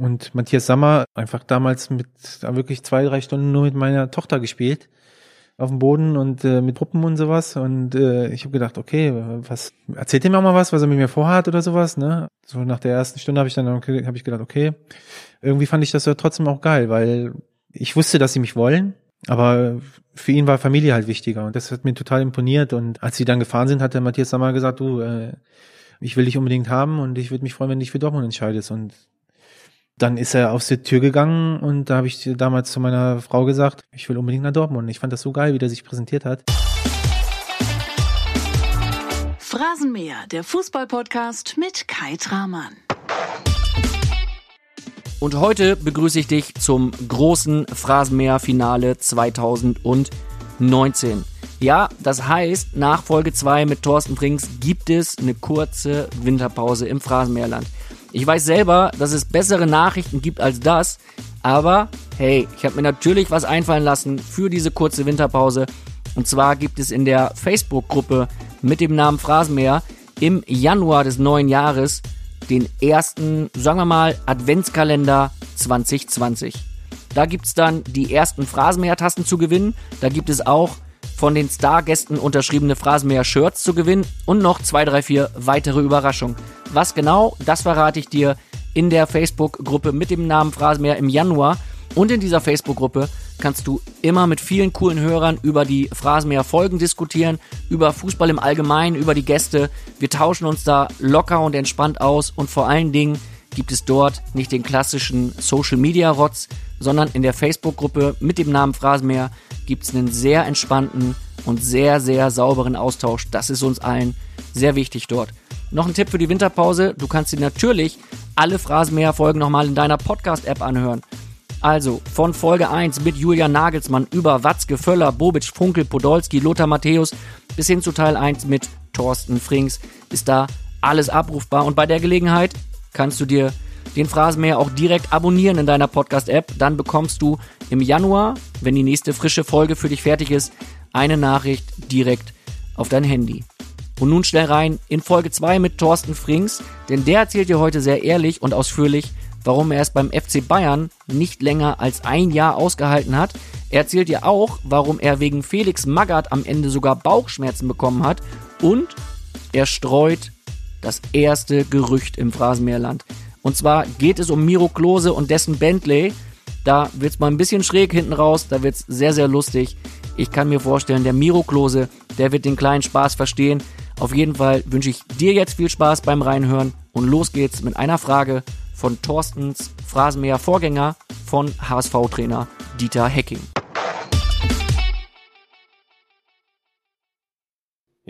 Und Matthias Sammer einfach damals mit wirklich zwei, drei Stunden nur mit meiner Tochter gespielt auf dem Boden und äh, mit Puppen und sowas. Und äh, ich habe gedacht, okay, was erzählt ihm auch mal was, was er mit mir vorhat oder sowas, ne? So nach der ersten Stunde habe ich dann habe ich gedacht, okay, irgendwie fand ich das ja trotzdem auch geil, weil ich wusste, dass sie mich wollen, aber für ihn war Familie halt wichtiger und das hat mir total imponiert. Und als sie dann gefahren sind, hat der Matthias Sammer gesagt, du, äh, ich will dich unbedingt haben und ich würde mich freuen, wenn du dich für Dortmund entscheidest. Und dann ist er aus der Tür gegangen und da habe ich damals zu meiner Frau gesagt, ich will unbedingt nach Dortmund. Ich fand das so geil, wie der sich präsentiert hat. Phrasenmäher, der Fußballpodcast mit Kai Tramann. Und heute begrüße ich dich zum großen Phrasenmäher-Finale 2019. Ja, das heißt, nach Folge 2 mit Thorsten Frings gibt es eine kurze Winterpause im Phrasenmäherland. Ich weiß selber, dass es bessere Nachrichten gibt als das, aber hey, ich habe mir natürlich was einfallen lassen für diese kurze Winterpause. Und zwar gibt es in der Facebook-Gruppe mit dem Namen Phrasenmäher im Januar des neuen Jahres den ersten, sagen wir mal, Adventskalender 2020. Da gibt es dann die ersten Phrasenmäher-Tasten zu gewinnen. Da gibt es auch von den Stargästen unterschriebene Phrasenmäher-Shirts zu gewinnen und noch zwei, drei, vier weitere Überraschungen. Was genau, das verrate ich dir in der Facebook-Gruppe mit dem Namen Phrasenmäher im Januar. Und in dieser Facebook-Gruppe kannst du immer mit vielen coolen Hörern über die Phrasenmäher-Folgen diskutieren, über Fußball im Allgemeinen, über die Gäste. Wir tauschen uns da locker und entspannt aus und vor allen Dingen gibt es dort nicht den klassischen Social-Media-Rotz, sondern in der Facebook-Gruppe mit dem Namen Phrasenmäher gibt es einen sehr entspannten und sehr, sehr sauberen Austausch. Das ist uns allen sehr wichtig dort. Noch ein Tipp für die Winterpause. Du kannst dir natürlich alle Phrasenmäher-Folgen nochmal in deiner Podcast-App anhören. Also von Folge 1 mit Julian Nagelsmann über Watzke, Völler, Bobic, Funkel, Podolski, Lothar Matthäus bis hin zu Teil 1 mit Thorsten Frings ist da alles abrufbar. Und bei der Gelegenheit kannst du dir den Phrasenmäher auch direkt abonnieren in deiner Podcast-App. Dann bekommst du im Januar, wenn die nächste frische Folge für dich fertig ist, eine Nachricht direkt auf dein Handy. Und nun schnell rein in Folge 2 mit Thorsten Frings, denn der erzählt dir heute sehr ehrlich und ausführlich, warum er es beim FC Bayern nicht länger als ein Jahr ausgehalten hat. Er erzählt dir auch, warum er wegen Felix Magath am Ende sogar Bauchschmerzen bekommen hat und er streut das erste Gerücht im Phrasenmeerland. Und zwar geht es um Miro Klose und dessen Bentley. Da wird es mal ein bisschen schräg hinten raus, da wird es sehr, sehr lustig. Ich kann mir vorstellen, der Miro Klose, der wird den kleinen Spaß verstehen. Auf jeden Fall wünsche ich dir jetzt viel Spaß beim Reinhören und los geht's mit einer Frage von Thorstens Phrasenmäher Vorgänger von HSV-Trainer Dieter Hecking.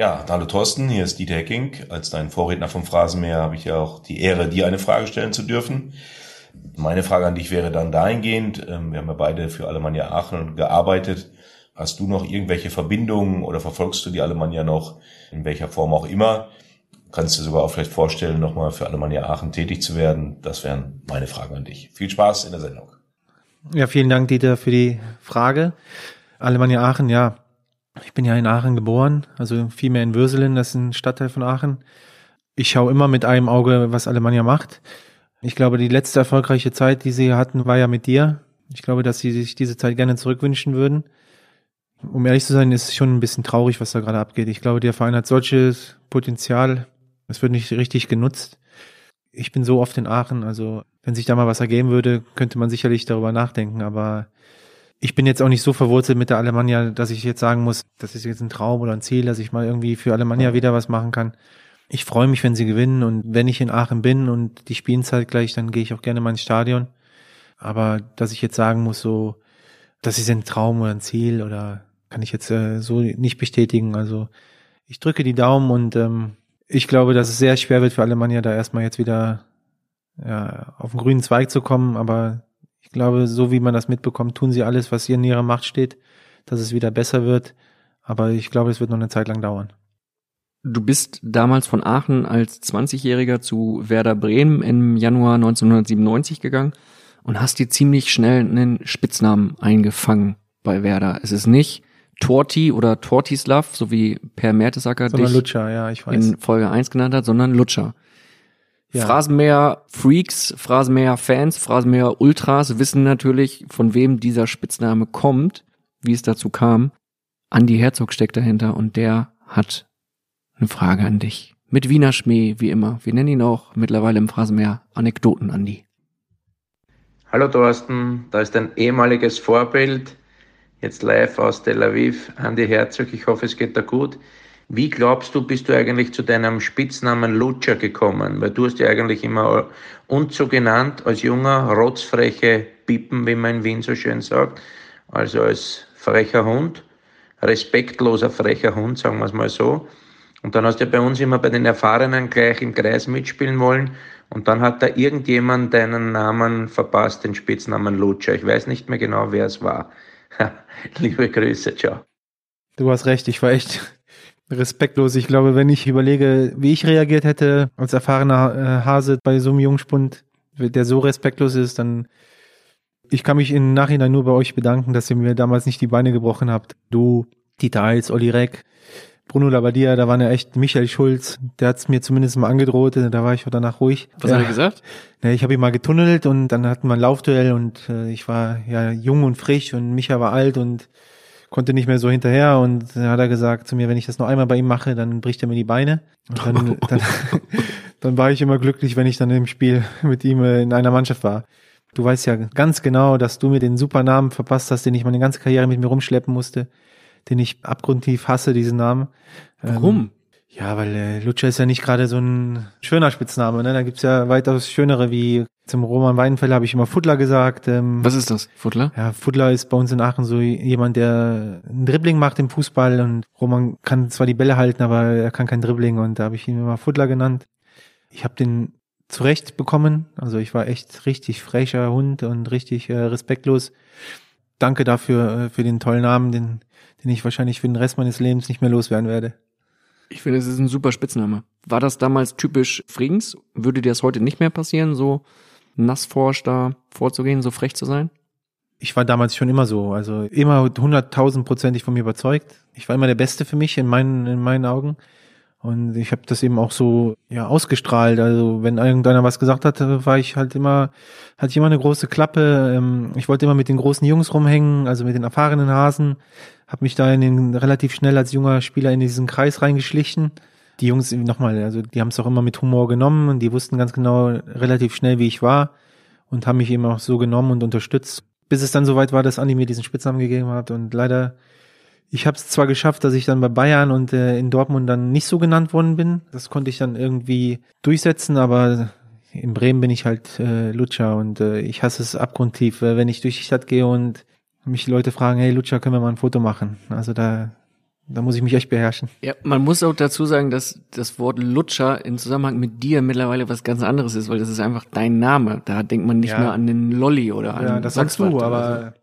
Ja, hallo Thorsten, hier ist Dieter Hecking. Als dein Vorredner vom Phrasenmäher habe ich ja auch die Ehre, dir eine Frage stellen zu dürfen. Meine Frage an dich wäre dann dahingehend, ähm, wir haben ja beide für Alemannia Aachen gearbeitet. Hast du noch irgendwelche Verbindungen oder verfolgst du die Alemannia noch, in welcher Form auch immer? Kannst du sogar auch vielleicht vorstellen, nochmal für Alemannia Aachen tätig zu werden? Das wären meine Fragen an dich. Viel Spaß in der Sendung. Ja, vielen Dank, Dieter, für die Frage. Alemannia Aachen, ja. Ich bin ja in Aachen geboren, also vielmehr in Würselen, das ist ein Stadtteil von Aachen. Ich schaue immer mit einem Auge, was Alemannia macht. Ich glaube, die letzte erfolgreiche Zeit, die sie hatten, war ja mit dir. Ich glaube, dass sie sich diese Zeit gerne zurückwünschen würden um ehrlich zu sein, ist es schon ein bisschen traurig, was da gerade abgeht. Ich glaube, der Verein hat solches Potenzial. Es wird nicht richtig genutzt. Ich bin so oft in Aachen, also wenn sich da mal was ergeben würde, könnte man sicherlich darüber nachdenken, aber ich bin jetzt auch nicht so verwurzelt mit der Alemannia, dass ich jetzt sagen muss, das ist jetzt ein Traum oder ein Ziel, dass ich mal irgendwie für Alemannia wieder was machen kann. Ich freue mich, wenn sie gewinnen und wenn ich in Aachen bin und die spielen gleich, dann gehe ich auch gerne mal ins Stadion. Aber dass ich jetzt sagen muss, so, das ist ein Traum oder ein Ziel oder kann ich jetzt äh, so nicht bestätigen. Also ich drücke die Daumen und ähm, ich glaube, dass es sehr schwer wird für Alemannia, da erstmal jetzt wieder ja, auf den grünen Zweig zu kommen. Aber ich glaube, so wie man das mitbekommt, tun sie alles, was hier in ihrer Macht steht, dass es wieder besser wird. Aber ich glaube, es wird noch eine Zeit lang dauern. Du bist damals von Aachen als 20-Jähriger zu Werder Bremen im Januar 1997 gegangen und hast dir ziemlich schnell einen Spitznamen eingefangen bei Werder. Es ist nicht Torti oder Tortislav, so wie Per Mertesacker dich Lutscher, ja, ich weiß. in Folge 1 genannt hat, sondern Lutscher. Ja. Phrasenmäher-Freaks, Phrasenmäher-Fans, Phrasenmäher-Ultras wissen natürlich, von wem dieser Spitzname kommt, wie es dazu kam. Andi Herzog steckt dahinter und der hat eine Frage an dich. Mit Wiener Schmäh, wie immer. Wir nennen ihn auch mittlerweile im Phrasenmäher Anekdoten, Andi. Hallo Thorsten, da ist ein ehemaliges Vorbild, jetzt live aus Tel Aviv, Andi Herzog. Ich hoffe, es geht dir gut. Wie glaubst du, bist du eigentlich zu deinem Spitznamen Lutscher gekommen? Weil du hast ja eigentlich immer uns so genannt, als junger, rotzfreche Pippen, wie man in Wien so schön sagt. Also als frecher Hund, respektloser frecher Hund, sagen wir es mal so. Und dann hast du ja bei uns immer bei den Erfahrenen gleich im Kreis mitspielen wollen. Und dann hat da irgendjemand deinen Namen verpasst, den Spitznamen Lutscher. Ich weiß nicht mehr genau, wer es war. Liebe Grüße, ciao. Du hast recht, ich war echt respektlos. Ich glaube, wenn ich überlege, wie ich reagiert hätte als erfahrener äh, Hase bei so einem Jungspund, der so respektlos ist, dann ich kann mich im Nachhinein nur bei euch bedanken, dass ihr mir damals nicht die Beine gebrochen habt. Du, Dieter Heils, Olli Reck, Bruno Labbadia, da war ja echt Michael Schulz, der hat's mir zumindest mal angedroht, da war ich danach ruhig. Was ja, hat er gesagt? Ja, ich habe ihn mal getunnelt und dann hatten wir ein Laufduell und äh, ich war ja jung und frisch und Micha war alt und konnte nicht mehr so hinterher und dann hat er gesagt zu mir, wenn ich das noch einmal bei ihm mache, dann bricht er mir die Beine. Und dann, dann, dann war ich immer glücklich, wenn ich dann im Spiel mit ihm äh, in einer Mannschaft war. Du weißt ja ganz genau, dass du mir den super Namen verpasst hast, den ich meine ganze Karriere mit mir rumschleppen musste, den ich abgrundtief hasse, diesen Namen. Warum? Ähm, ja, weil äh, Lutscher ist ja nicht gerade so ein schöner Spitzname. Ne? Da gibt's ja weitaus schönere wie zum Roman Weidenfeller habe ich immer Fuddler gesagt. Ähm, Was ist das, Futtler? ja, Fuddler ist bei uns in Aachen so jemand, der ein Dribbling macht im Fußball und Roman kann zwar die Bälle halten, aber er kann kein Dribbling und da habe ich ihn immer Fuddler genannt. Ich habe den zurecht bekommen, also ich war echt richtig frecher Hund und richtig äh, respektlos. Danke dafür äh, für den tollen Namen, den, den ich wahrscheinlich für den Rest meines Lebens nicht mehr loswerden werde. Ich finde, es ist ein super Spitzname. War das damals typisch Frings? Würde dir das heute nicht mehr passieren, so nassforsch da vorzugehen, so frech zu sein? ich war damals schon immer so, also immer hunderttausendprozentig von mir überzeugt. Ich war immer der Beste für mich in meinen, in meinen Augen. Und ich habe das eben auch so ja ausgestrahlt. Also wenn irgendeiner was gesagt hat, war ich halt immer, hatte ich immer eine große Klappe. Ähm, Ich wollte immer mit den großen Jungs rumhängen, also mit den erfahrenen Hasen. Habe mich da in den relativ schnell als junger Spieler in diesen Kreis reingeschlichen. Die Jungs nochmal, also die haben es auch immer mit Humor genommen und die wussten ganz genau relativ schnell, wie ich war und haben mich eben auch so genommen und unterstützt bis es dann soweit war, dass Andi mir diesen Spitznamen gegeben hat. Und leider, ich habe es zwar geschafft, dass ich dann bei Bayern und äh, in Dortmund dann nicht so genannt worden bin. Das konnte ich dann irgendwie durchsetzen, aber in Bremen bin ich halt äh, Lutscher und äh, ich hasse es abgrundtief, äh, wenn ich durch die Stadt gehe und mich Leute fragen, hey Lutscher, können wir mal ein Foto machen? Also da, da muss ich mich echt beherrschen. Ja, man muss auch dazu sagen, dass das Wort Lutscher in Zusammenhang mit dir mittlerweile was ganz anderes ist, weil das ist einfach dein Name. Da denkt man nicht Ja. mehr an den Lolli oder an Ja, das sagst du, aber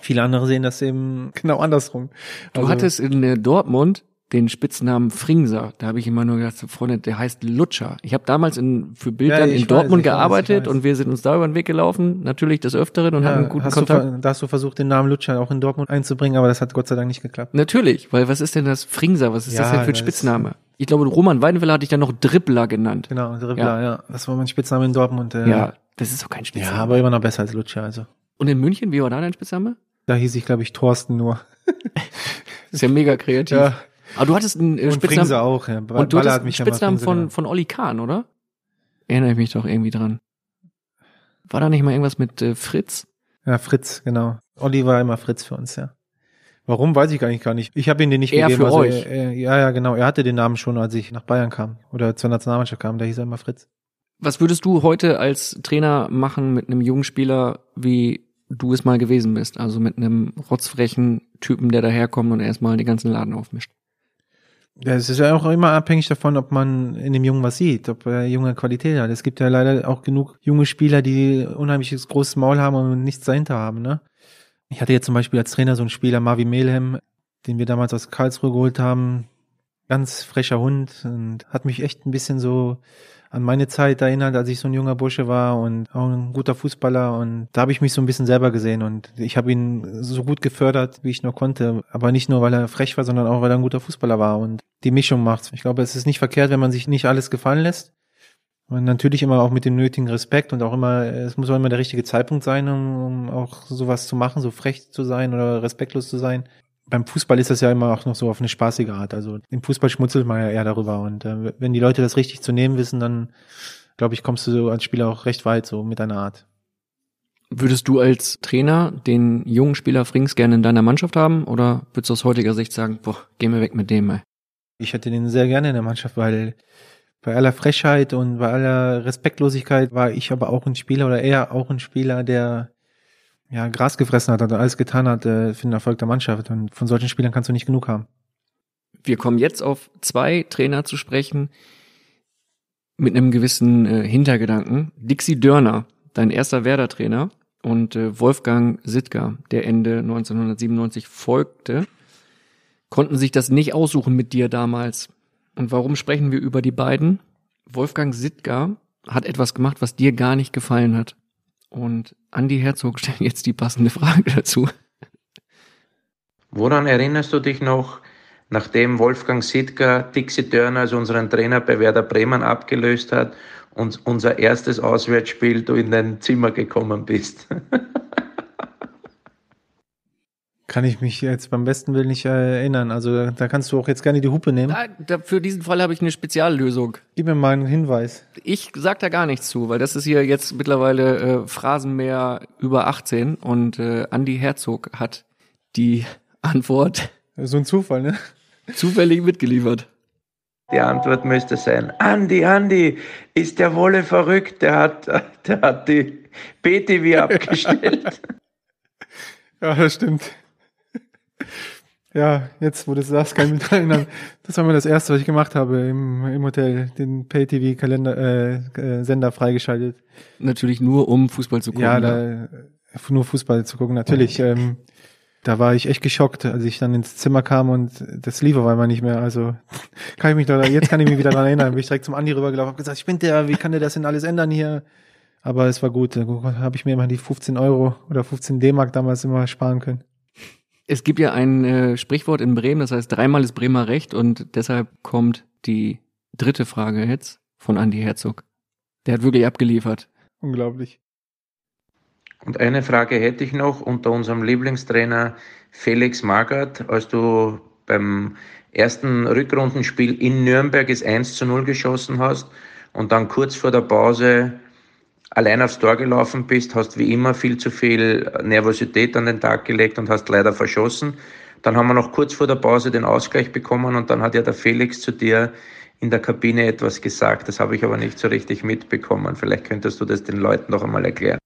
viele andere sehen das eben genau andersrum. Du Also- hattest in äh, Dortmund den Spitznamen Fringser. Da habe ich immer nur gedacht, Freunde, der heißt Lutscher. Ich habe damals in, für Bildern Ja, in Dortmund weiß, gearbeitet weiß. und wir sind uns da über den Weg gelaufen, natürlich des Öfteren und hatten Ja, guten Kontakt. Du, da hast du versucht, den Namen Lutscher auch in Dortmund einzubringen, aber das hat Gott sei Dank nicht geklappt. Natürlich, weil was ist denn das Fringser? Was ist das Ja, denn für ein das- Spitzname? Ich glaube, Roman Weidenfeller hatte ich dann noch Dribbler genannt. Genau, Dribbler, ja. Das war mein Spitzname in Dortmund. Äh, Ja, das ist doch kein ja, Spitzname. aber immer noch besser als Lutscher. Also und in München, wie war da dein Spitzname? Da hieß ich, glaube ich, Thorsten nur. Ist ja mega kreativ. Ja. Aber du hattest einen äh, Und Spitznamen. Fringse auch. Ja. Und du hattest hat einen Spitznamen von, genannt. von Olli Kahn, oder? Erinnere ich mich doch irgendwie dran. War da nicht mal irgendwas mit äh, Fritz? Ja, Fritz, genau. Olli war immer Fritz für uns, ja. Warum, weiß ich gar nicht, gar nicht. Ich habe ihn den nicht Er gegeben. für also, euch. Er, er, ja, ja, genau. Er hatte den Namen schon, als ich nach Bayern kam. Oder zur Nationalmannschaft kam. Da hieß er immer Fritz. Was würdest du heute als Trainer machen mit einem jungen Spieler, wie du es mal gewesen bist? Also mit einem rotzfrechen Typen, der daherkommt und erstmal den ganzen Laden aufmischt. Ja, es ist ja auch immer abhängig davon, ob man in dem Jungen was sieht, ob er junge Qualität hat. Es gibt ja leider auch genug junge Spieler, die unheimliches großes Maul haben und nichts dahinter haben, ne? Ich hatte jetzt zum Beispiel als Trainer so einen Spieler, Marvin Melhem, den wir damals aus Karlsruhe geholt haben. Ganz frecher Hund und hat mich echt ein bisschen so an meine Zeit erinnert, als ich so ein junger Bursche war und auch ein guter Fußballer und da habe ich mich so ein bisschen selber gesehen und ich habe ihn so gut gefördert, wie ich nur konnte, aber nicht nur, weil er frech war, sondern auch, weil er ein guter Fußballer war und die Mischung macht's. Ich glaube, es ist nicht verkehrt, wenn man sich nicht alles gefallen lässt, Und natürlich immer auch mit dem nötigen Respekt und auch immer, es muss auch immer der richtige Zeitpunkt sein, um, um auch sowas zu machen, so frech zu sein oder respektlos zu sein. Beim Fußball ist das ja immer auch noch so auf eine spaßige Art. Also im Fußball schmutzelt man ja eher darüber. Und äh, wenn die Leute das richtig zu nehmen wissen, dann glaube ich, kommst du so als Spieler auch recht weit, so mit deiner Art. Würdest du als Trainer den jungen Spieler Frings gerne in deiner Mannschaft haben oder würdest du aus heutiger Sicht sagen, boah, geh mir weg mit dem, ey? Ich hätte den sehr gerne in der Mannschaft, weil bei aller Frechheit und bei aller Respektlosigkeit war ich aber auch ein Spieler oder er auch ein Spieler, der ja Gras gefressen hat und alles getan hat äh, für den Erfolg der Mannschaft. Und von solchen Spielern kannst du nicht genug haben. Wir kommen jetzt auf zwei Trainer zu sprechen mit einem gewissen äh, Hintergedanken. Dixie Dörner, dein erster Werder-Trainer, und äh, Wolfgang Sittger, der Ende 1997 folgte, konnten sich das nicht aussuchen mit dir damals. Und warum sprechen wir über die beiden? Wolfgang Sittger hat etwas gemacht, was dir gar nicht gefallen hat. Und Andy Herzog stellt jetzt die passende Frage dazu. Woran erinnerst du dich noch, nachdem Wolfgang Sittger Dixie Turner als unseren Trainer bei Werder Bremen abgelöst hat und unser erstes Auswärtsspiel du in dein Zimmer gekommen bist? Kann ich mich jetzt beim besten Willen nicht erinnern. Also da kannst du auch jetzt gerne die Hupe nehmen. Da, da, für diesen Fall habe ich eine Speziallösung. Gib mir mal einen Hinweis. Ich sag da gar nichts zu, weil das ist hier jetzt mittlerweile äh, Phrasenmeer über 18 und äh, Andy Herzog hat die Antwort. So ein Zufall, ne? Zufällig mitgeliefert. Die Antwort müsste sein, Andi, Andi, ist der Wolle verrückt, der hat, der hat die BTV abgestellt. ja, das stimmt. Ja, jetzt, wo du das sagst, kann ich mich daran erinnern. Das war mal das erste, was ich gemacht habe im, im Hotel, den Pay-TV-Kalender, äh, äh, Sender freigeschaltet. Natürlich nur, um Fußball zu gucken. Ja, da, nur Fußball zu gucken, natürlich. Ähm, da war ich echt geschockt, als ich dann ins Zimmer kam und das lief auf einmal nicht mehr. Also kann ich mich da, jetzt kann ich mich wieder daran erinnern. Bin ich direkt zum Andi rübergelaufen, habe gesagt, ich bin der, wie kann der das denn alles ändern hier? Aber es war gut. Da habe ich mir immer die 15 Euro oder 15 D-Mark damals immer sparen können. Es gibt ja ein äh, Sprichwort in Bremen, das heißt dreimal ist Bremer Recht und deshalb kommt die dritte Frage jetzt von Andy Herzog. Der hat wirklich abgeliefert. Unglaublich. Und eine Frage hätte ich noch unter unserem Lieblingstrainer Felix Magath, als du beim ersten Rückrundenspiel in Nürnberg es 1 zu 0 geschossen hast und dann kurz vor der Pause allein aufs Tor gelaufen bist, hast wie immer viel zu viel Nervosität an den Tag gelegt und hast leider verschossen. Dann haben wir noch kurz vor der Pause den Ausgleich bekommen und dann hat ja der Felix zu dir in der Kabine etwas gesagt. Das habe ich aber nicht so richtig mitbekommen. Vielleicht könntest du das den Leuten noch einmal erklären.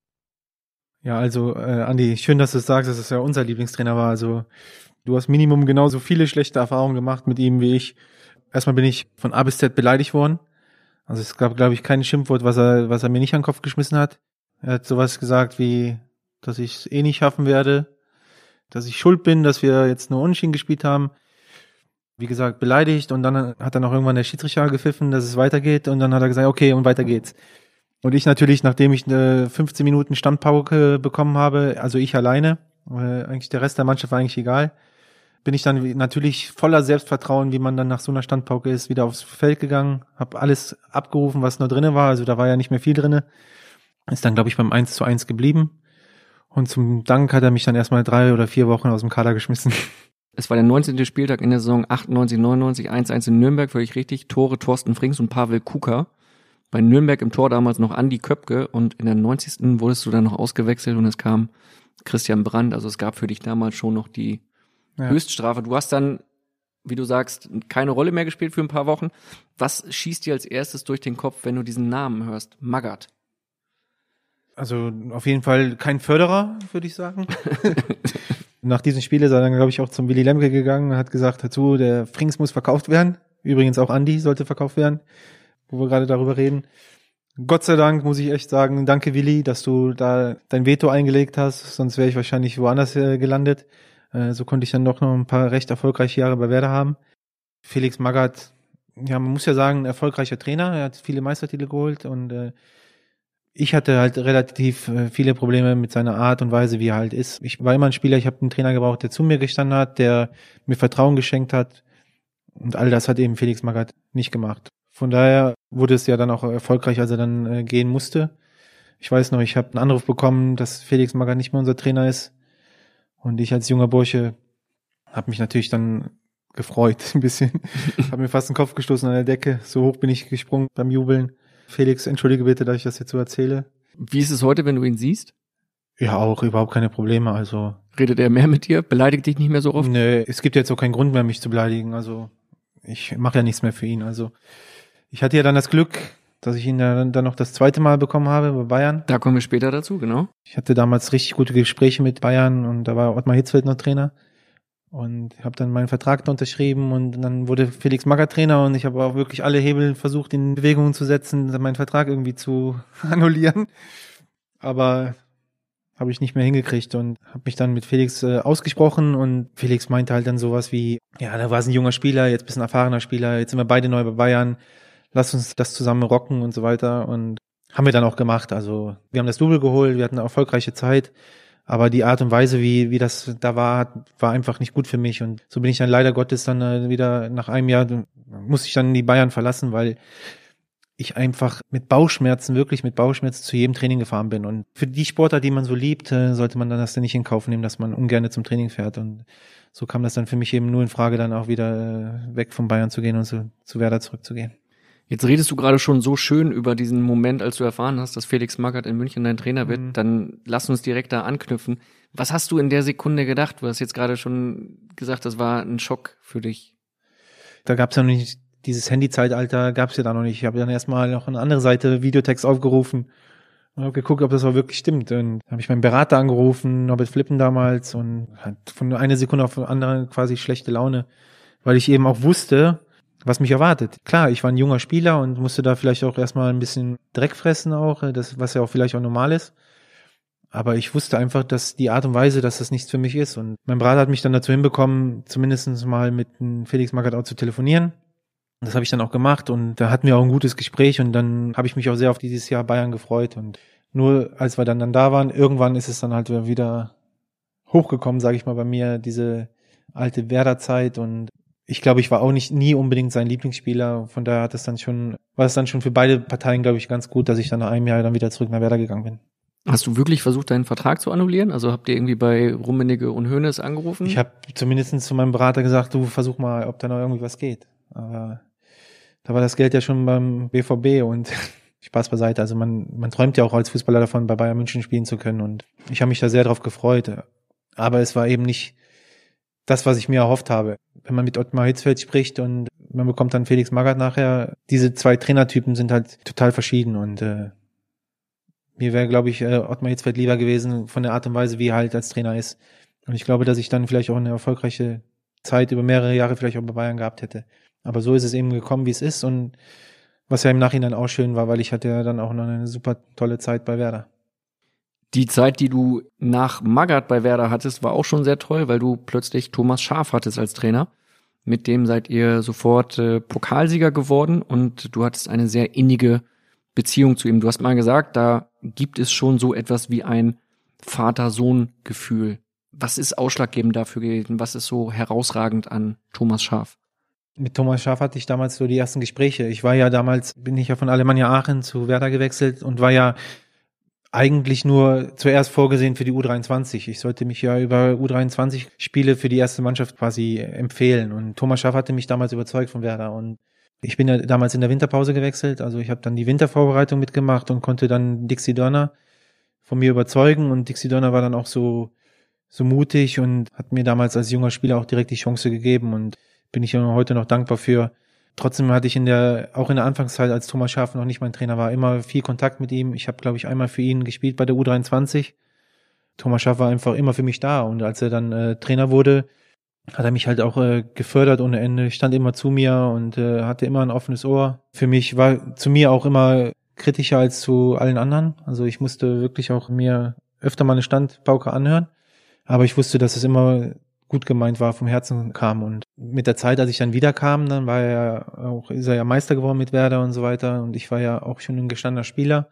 Ja, also äh, Andi, schön, dass du es sagst, dass es ja unser Lieblingstrainer war. Also du hast Minimum genauso viele schlechte Erfahrungen gemacht mit ihm wie ich. Erstmal bin ich von A bis Z beleidigt worden. Also es gab, glaube ich, kein Schimpfwort, was er, was er mir nicht an den Kopf geschmissen hat. Er hat sowas gesagt wie, dass ich es eh nicht schaffen werde, dass ich schuld bin, dass wir jetzt nur Unschien gespielt haben. Wie gesagt, beleidigt und dann hat dann auch irgendwann der Schiedsrichter gepfiffen, dass es weitergeht und dann hat er gesagt, okay, und weiter geht's. Und ich natürlich, nachdem ich eine 15 Minuten Standpauke bekommen habe, also ich alleine, eigentlich der Rest der Mannschaft war eigentlich egal, bin ich dann natürlich voller Selbstvertrauen, wie man dann nach so einer Standpauke ist, wieder aufs Feld gegangen, habe alles abgerufen, was nur drinne war, also da war ja nicht mehr viel drinne. Ist dann, glaube ich, beim 1 zu 1 geblieben. Und zum Dank hat er mich dann erstmal drei oder vier Wochen aus dem Kader geschmissen. Es war der 19. Spieltag in der Saison 98, 99, 1-1 in Nürnberg, völlig richtig. Tore Thorsten Frings und Pavel Kuka. Bei Nürnberg im Tor damals noch Andi Köpke und in der 90. wurdest du dann noch ausgewechselt und es kam Christian Brandt. Also es gab für dich damals schon noch die ja. Höchststrafe. Du hast dann, wie du sagst, keine Rolle mehr gespielt für ein paar Wochen. Was schießt dir als erstes durch den Kopf, wenn du diesen Namen hörst? Magath. Also auf jeden Fall kein Förderer, würde ich sagen. Nach diesem Spiel ist er dann, glaube ich, auch zum Willy Lemke gegangen und hat gesagt, dazu, der Frings muss verkauft werden. Übrigens auch Andi sollte verkauft werden, wo wir gerade darüber reden. Gott sei Dank muss ich echt sagen, danke Willi, dass du da dein Veto eingelegt hast, sonst wäre ich wahrscheinlich woanders äh, gelandet. Äh, so konnte ich dann doch noch ein paar recht erfolgreiche Jahre bei Werder haben. Felix Magath, ja, man muss ja sagen, ein erfolgreicher Trainer. Er hat viele Meistertitel geholt und äh, ich hatte halt relativ äh, viele Probleme mit seiner Art und Weise, wie er halt ist. Ich war immer ein Spieler, ich habe einen Trainer gebraucht, der zu mir gestanden hat, der mir Vertrauen geschenkt hat. Und all das hat eben Felix Magath nicht gemacht. Von daher wurde es ja dann auch erfolgreich, als er dann äh, gehen musste. Ich weiß noch, ich habe einen Anruf bekommen, dass Felix Magath nicht mehr unser Trainer ist. Und ich als junger Bursche habe mich natürlich dann gefreut ein bisschen. habe mir fast den Kopf gestoßen an der Decke. So hoch bin ich gesprungen beim Jubeln. Felix, entschuldige bitte, dass ich das jetzt so erzähle. Wie ist es heute, wenn du ihn siehst? Ja, auch überhaupt keine Probleme. Also Redet er mehr mit dir? Beleidigt dich nicht mehr so oft? Nee, es gibt jetzt auch keinen Grund mehr, mich zu beleidigen. Also ich mache ja nichts mehr für ihn. Also ich hatte ja dann das Glück, dass ich ihn dann, dann noch das zweite Mal bekommen habe bei Bayern. Da kommen wir später dazu, genau. Ich hatte damals richtig gute Gespräche mit Bayern und da war Ottmar Hitzfeld noch Trainer. Und habe dann meinen Vertrag da unterschrieben und dann wurde Felix Magath Trainer und ich habe auch wirklich alle Hebel versucht in Bewegungen zu setzen, meinen Vertrag irgendwie zu annullieren. Aber habe ich nicht mehr hingekriegt und habe mich dann mit Felix äh, ausgesprochen und Felix meinte halt dann sowas wie, ja, da war es ein junger Spieler, jetzt bist ein erfahrener Spieler, jetzt sind wir beide neu bei Bayern, lass uns das zusammen rocken und so weiter und haben wir dann auch gemacht. Also wir haben das Double geholt, wir hatten eine erfolgreiche Zeit, aber die Art und Weise, wie, wie das da war, war einfach nicht gut für mich und so bin ich dann leider Gottes dann äh, wieder nach einem Jahr, musste ich dann die Bayern verlassen, weil ich einfach mit Bauchschmerzen, wirklich mit Bauchschmerzen zu jedem Training gefahren bin. Und für die Sportler, die man so liebt, äh, sollte man dann das nicht in Kauf nehmen, dass man ungern zum Training fährt. Und so kam das dann für mich eben nur in Frage, dann auch wieder äh, weg von Bayern zu gehen und zu, zu Werder zurückzugehen. Jetzt redest du gerade schon so schön über diesen Moment, als du erfahren hast, dass Felix Magath in München dein Trainer wird. Mhm. Dann lass uns direkt da anknüpfen. Was hast du in der Sekunde gedacht? Du hast jetzt gerade schon gesagt, das war ein Schock für dich. Da gab es ja noch nicht dieses Handy-Zeitalter gab es ja da noch nicht. Ich habe dann erstmal noch eine andere Seite Videotext aufgerufen und habe geguckt, ob das auch wirklich stimmt. Und habe ich meinen Berater angerufen, Norbert Flippen damals und hat von einer Sekunde auf die andere quasi schlechte Laune, weil ich eben auch wusste, was mich erwartet. Klar, ich war ein junger Spieler und musste da vielleicht auch erstmal ein bisschen Dreck fressen auch, das, was ja auch vielleicht auch normal ist. Aber ich wusste einfach, dass die Art und Weise, dass das nichts für mich ist. Und mein Berater hat mich dann dazu hinbekommen, zumindest mal mit Felix Magath auch zu telefonieren das habe ich dann auch gemacht und da hatten wir auch ein gutes Gespräch und dann habe ich mich auch sehr auf dieses Jahr Bayern gefreut und nur als wir dann dann da waren, irgendwann ist es dann halt wieder hochgekommen, sage ich mal bei mir, diese alte Werder-Zeit und ich glaube, ich war auch nicht nie unbedingt sein Lieblingsspieler. Von daher hat es dann schon, war es dann schon für beide Parteien, glaube ich, ganz gut, dass ich dann nach einem Jahr dann wieder zurück nach Werder gegangen bin. Hast du wirklich versucht, deinen Vertrag zu annullieren? Also habt ihr irgendwie bei Rummenigge und Hoeneß angerufen? Ich habe zumindest zu meinem Berater gesagt, du versuch mal, ob da noch irgendwie was geht. Aber da war das Geld ja schon beim BVB und Spaß beiseite. Also man, man träumt ja auch als Fußballer davon, bei Bayern München spielen zu können und ich habe mich da sehr drauf gefreut. Aber es war eben nicht das, was ich mir erhofft habe. Wenn man mit Ottmar Hitzfeld spricht und man bekommt dann Felix Magath nachher, diese zwei Trainertypen sind halt total verschieden und äh, mir wäre, glaube ich, äh, Ottmar Hitzfeld lieber gewesen von der Art und Weise, wie er halt als Trainer ist. Und ich glaube, dass ich dann vielleicht auch eine erfolgreiche Zeit über mehrere Jahre vielleicht auch bei Bayern gehabt hätte. Aber so ist es eben gekommen, wie es ist und was ja im Nachhinein auch schön war, weil ich hatte ja dann auch noch eine super tolle Zeit bei Werder. Die Zeit, die du nach Magath bei Werder hattest, war auch schon sehr toll, weil du plötzlich Thomas Schaf hattest als Trainer. Mit dem seid ihr sofort äh, Pokalsieger geworden und du hattest eine sehr innige Beziehung zu ihm. Du hast mal gesagt, da gibt es schon so etwas wie ein Vater-Sohn-Gefühl. Was ist ausschlaggebend dafür gewesen? Was ist so herausragend an Thomas Schaf? Mit Thomas Schaff hatte ich damals so die ersten Gespräche. Ich war ja damals, bin ich ja von Alemannia Aachen zu Werder gewechselt und war ja eigentlich nur zuerst vorgesehen für die U23. Ich sollte mich ja über U23 Spiele für die erste Mannschaft quasi empfehlen. Und Thomas Schaff hatte mich damals überzeugt von Werder. Und ich bin ja damals in der Winterpause gewechselt. Also ich habe dann die Wintervorbereitung mitgemacht und konnte dann Dixie Dörner von mir überzeugen. Und Dixie Dörner war dann auch so, so mutig und hat mir damals als junger Spieler auch direkt die Chance gegeben. Und bin ich ja heute noch dankbar für. Trotzdem hatte ich in der, auch in der Anfangszeit, als Thomas Schaaf noch nicht mein Trainer war, immer viel Kontakt mit ihm. Ich habe, glaube ich, einmal für ihn gespielt bei der U23. Thomas Schaaf war einfach immer für mich da. Und als er dann äh, Trainer wurde, hat er mich halt auch äh, gefördert ohne Ende, stand immer zu mir und äh, hatte immer ein offenes Ohr. Für mich war zu mir auch immer kritischer als zu allen anderen. Also ich musste wirklich auch mir öfter mal eine Standpauke anhören. Aber ich wusste, dass es immer gut gemeint war, vom Herzen kam. Und mit der Zeit, als ich dann wiederkam, dann war er ja auch, ist er ja Meister geworden mit Werder und so weiter. Und ich war ja auch schon ein gestandener Spieler.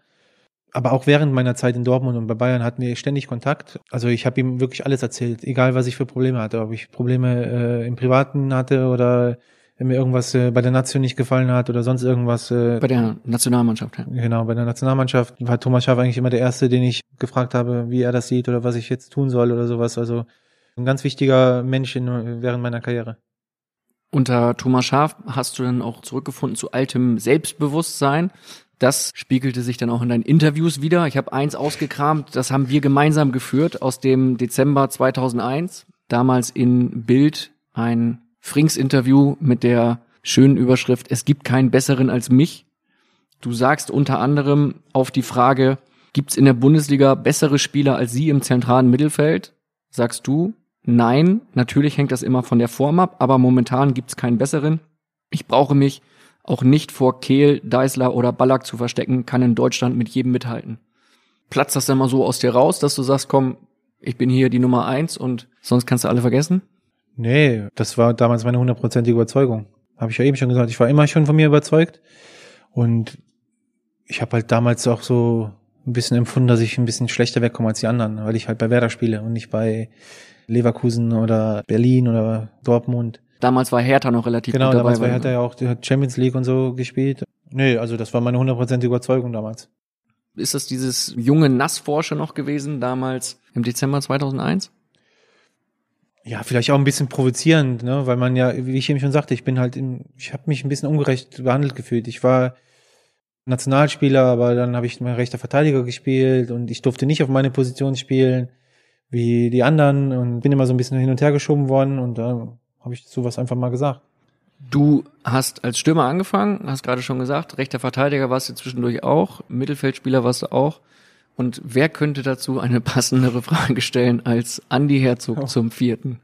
Aber auch während meiner Zeit in Dortmund und bei Bayern hatten wir ständig Kontakt. Also ich habe ihm wirklich alles erzählt, egal was ich für Probleme hatte, ob ich Probleme äh, im Privaten hatte oder wenn mir irgendwas äh, bei der Nation nicht gefallen hat oder sonst irgendwas. Äh, Bei der Nationalmannschaft, ja. Genau, bei der Nationalmannschaft war Thomas Schaaf eigentlich immer der Erste, den ich gefragt habe, wie er das sieht oder was ich jetzt tun soll oder sowas. Also ein ganz wichtiger Mensch in, während meiner Karriere. Unter Thomas Schaaf hast du dann auch zurückgefunden zu altem Selbstbewusstsein. Das spiegelte sich dann auch in deinen Interviews wieder. Ich habe eins ausgekramt, das haben wir gemeinsam geführt aus dem Dezember 2001. Damals in Bild ein Frings-Interview mit der schönen Überschrift Es gibt keinen besseren als mich. Du sagst unter anderem auf die Frage, gibt es in der Bundesliga bessere Spieler als Sie im zentralen Mittelfeld? Sagst du, nein, natürlich hängt das immer von der Form ab, aber momentan gibt es keinen besseren. Ich brauche mich auch nicht vor Kehl, Deisler oder Ballack zu verstecken, kann in Deutschland mit jedem mithalten. Platzt das dann mal so aus dir raus, dass du sagst, komm, ich bin hier die Nummer eins und sonst kannst du alle vergessen? Nee, das war damals meine hundertprozentige Überzeugung. Habe ich ja eben schon gesagt. Ich war immer schon von mir überzeugt. Und ich habe halt damals auch so ein bisschen empfunden, dass ich ein bisschen schlechter wegkomme als die anderen, weil ich halt bei Werder spiele und nicht bei Leverkusen oder Berlin oder Dortmund. Damals war Hertha noch relativ Genau, gut dabei. damals war Hertha ja auch die hat Champions League und so gespielt. Nee, also das war meine hundertprozentige Überzeugung damals. Ist das dieses junge Nassforscher noch gewesen, damals im Dezember 2001? Ja, vielleicht auch ein bisschen provozierend, ne, weil man ja, wie ich eben schon sagte, ich bin halt, in, ich habe mich ein bisschen ungerecht behandelt gefühlt. Ich war Nationalspieler, aber dann habe ich mein rechter Verteidiger gespielt und ich durfte nicht auf meine Position spielen wie die anderen und bin immer so ein bisschen hin und her geschoben worden und da habe ich sowas einfach mal gesagt. Du hast als Stürmer angefangen, hast gerade schon gesagt, rechter Verteidiger warst du zwischendurch auch, Mittelfeldspieler warst du auch. Und wer könnte dazu eine passendere Frage stellen als Andi Herzog Oh. zum vierten?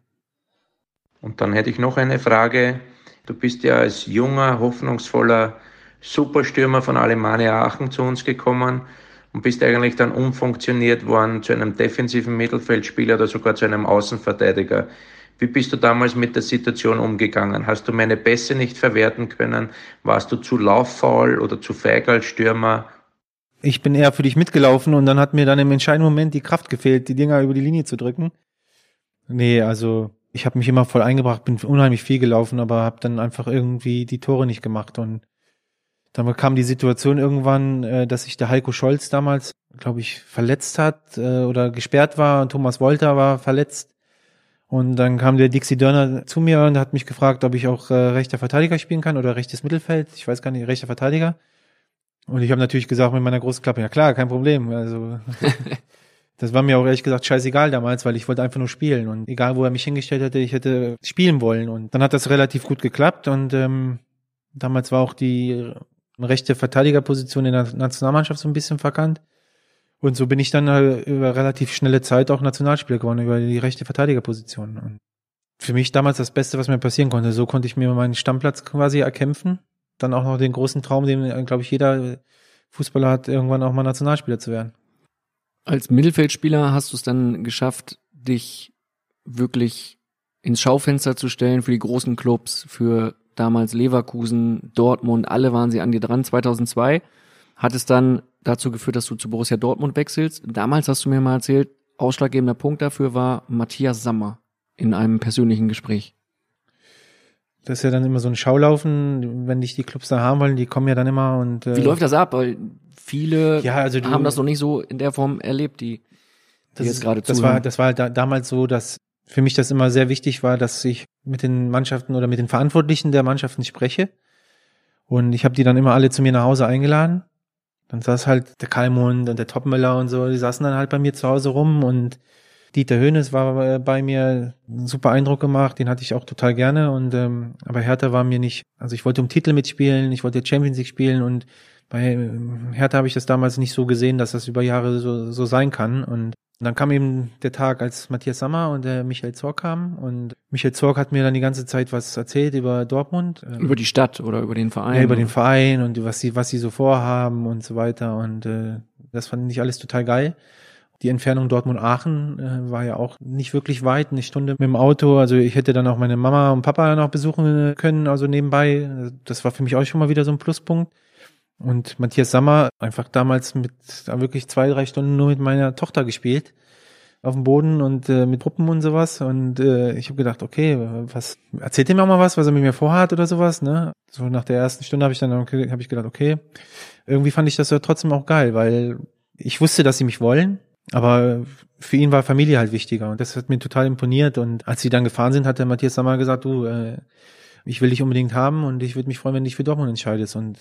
Und dann hätte ich noch eine Frage. Du bist ja als junger, hoffnungsvoller Superstürmer von Alemannia Aachen zu uns gekommen und bist eigentlich dann umfunktioniert worden zu einem defensiven Mittelfeldspieler oder sogar zu einem Außenverteidiger. Wie bist du damals mit der Situation umgegangen? Hast du meine Pässe nicht verwerten können? Warst du zu lauffaul oder zu feig als Stürmer? Ich bin eher für dich mitgelaufen und dann hat mir dann im entscheidenden Moment die Kraft gefehlt, die Dinger über die Linie zu drücken. Nee, also ich habe mich immer voll eingebracht, bin unheimlich viel gelaufen, aber habe dann einfach irgendwie die Tore nicht gemacht und dann kam die Situation irgendwann, äh, dass sich der Heiko Scholz damals, glaube ich, verletzt hat äh, oder gesperrt war und Thomas Wolter war verletzt. Und dann kam der Dixie Dörner zu mir und hat mich gefragt, ob ich auch äh, rechter Verteidiger spielen kann oder rechtes Mittelfeld. Ich weiß gar nicht, rechter Verteidiger. Und ich habe natürlich gesagt mit meiner großen Klappe, ja klar, kein Problem. Also das war mir auch ehrlich gesagt scheißegal damals, weil ich wollte einfach nur spielen. Und egal, wo er mich hingestellt hätte, ich hätte spielen wollen. Und dann hat das relativ gut geklappt. Und ähm, damals war auch die rechte Verteidigerposition in der Nationalmannschaft so ein bisschen verkannt. Und so bin ich dann äh, über relativ schnelle Zeit auch Nationalspieler geworden, über die rechte Verteidigerposition. Und für mich damals das Beste, was mir passieren konnte. So konnte ich mir meinen Stammplatz quasi erkämpfen. Dann auch noch den großen Traum, den, äh, glaube ich, jeder Fußballer hat, irgendwann auch mal Nationalspieler zu werden. Als Mittelfeldspieler hast du es dann geschafft, dich wirklich ins Schaufenster zu stellen für die großen Clubs, für damals Leverkusen, Dortmund, alle waren sie an dir dran. 2002 hat es dann dazu geführt, dass du zu Borussia Dortmund wechselst. Damals hast du mir mal erzählt, ausschlaggebender Punkt dafür war Matthias Sammer in einem persönlichen Gespräch. Das ist ja dann immer so ein Schaulaufen, wenn dich die Clubs da haben wollen, die kommen ja dann immer und äh, Wie läuft das ab? Weil viele Ja, also du- haben das noch nicht so in der Form erlebt, die, die das, jetzt gerade das zuhören. war das war da, damals so, dass für mich das immer sehr wichtig war, dass ich mit den Mannschaften oder mit den Verantwortlichen der Mannschaften spreche. Und ich habe die dann immer alle zu mir nach Hause eingeladen. Dann saß halt der Kalmund und der Topmüller und so, die saßen dann halt bei mir zu Hause rum und Dieter Höhnes war äh, bei mir, einen super Eindruck gemacht, den hatte ich auch total gerne und ähm, aber Hertha war mir nicht, also ich wollte um Titel mitspielen, ich wollte Champions League spielen und bei Hertha habe ich das damals nicht so gesehen, dass das über Jahre so, so sein kann und dann kam eben der Tag, als Matthias Sammer und der Michael Zorc kamen und Michael Zorc hat mir dann die ganze Zeit was erzählt über Dortmund. ähm, über die Stadt oder über den Verein. ja, über den Verein und was sie, was sie so vorhaben und so weiter. Und äh, das fand ich alles total geil. Die Entfernung Dortmund-Aachen äh, war ja auch nicht wirklich weit, eine Stunde mit dem Auto. Also ich hätte dann auch meine Mama und Papa noch besuchen können, also nebenbei. Das war für mich auch schon mal wieder so ein Pluspunkt. Und Matthias Sammer einfach damals mit wirklich zwei, drei Stunden nur mit meiner Tochter gespielt. auf dem Boden und äh, mit Puppen und sowas. Und äh, ich habe gedacht, okay, was erzählt ihm auch mal was, was er mit mir vorhat oder sowas, ne? So nach der ersten Stunde habe ich dann habe ich gedacht, okay, irgendwie fand ich das ja trotzdem auch geil, weil ich wusste, dass sie mich wollen, aber für ihn war Familie halt wichtiger und das hat mir total imponiert. Und als sie dann gefahren sind, hat der Matthias Sammer gesagt, du, äh, ich will dich unbedingt haben und ich würde mich freuen, wenn du dich für Dortmund entscheidest. Und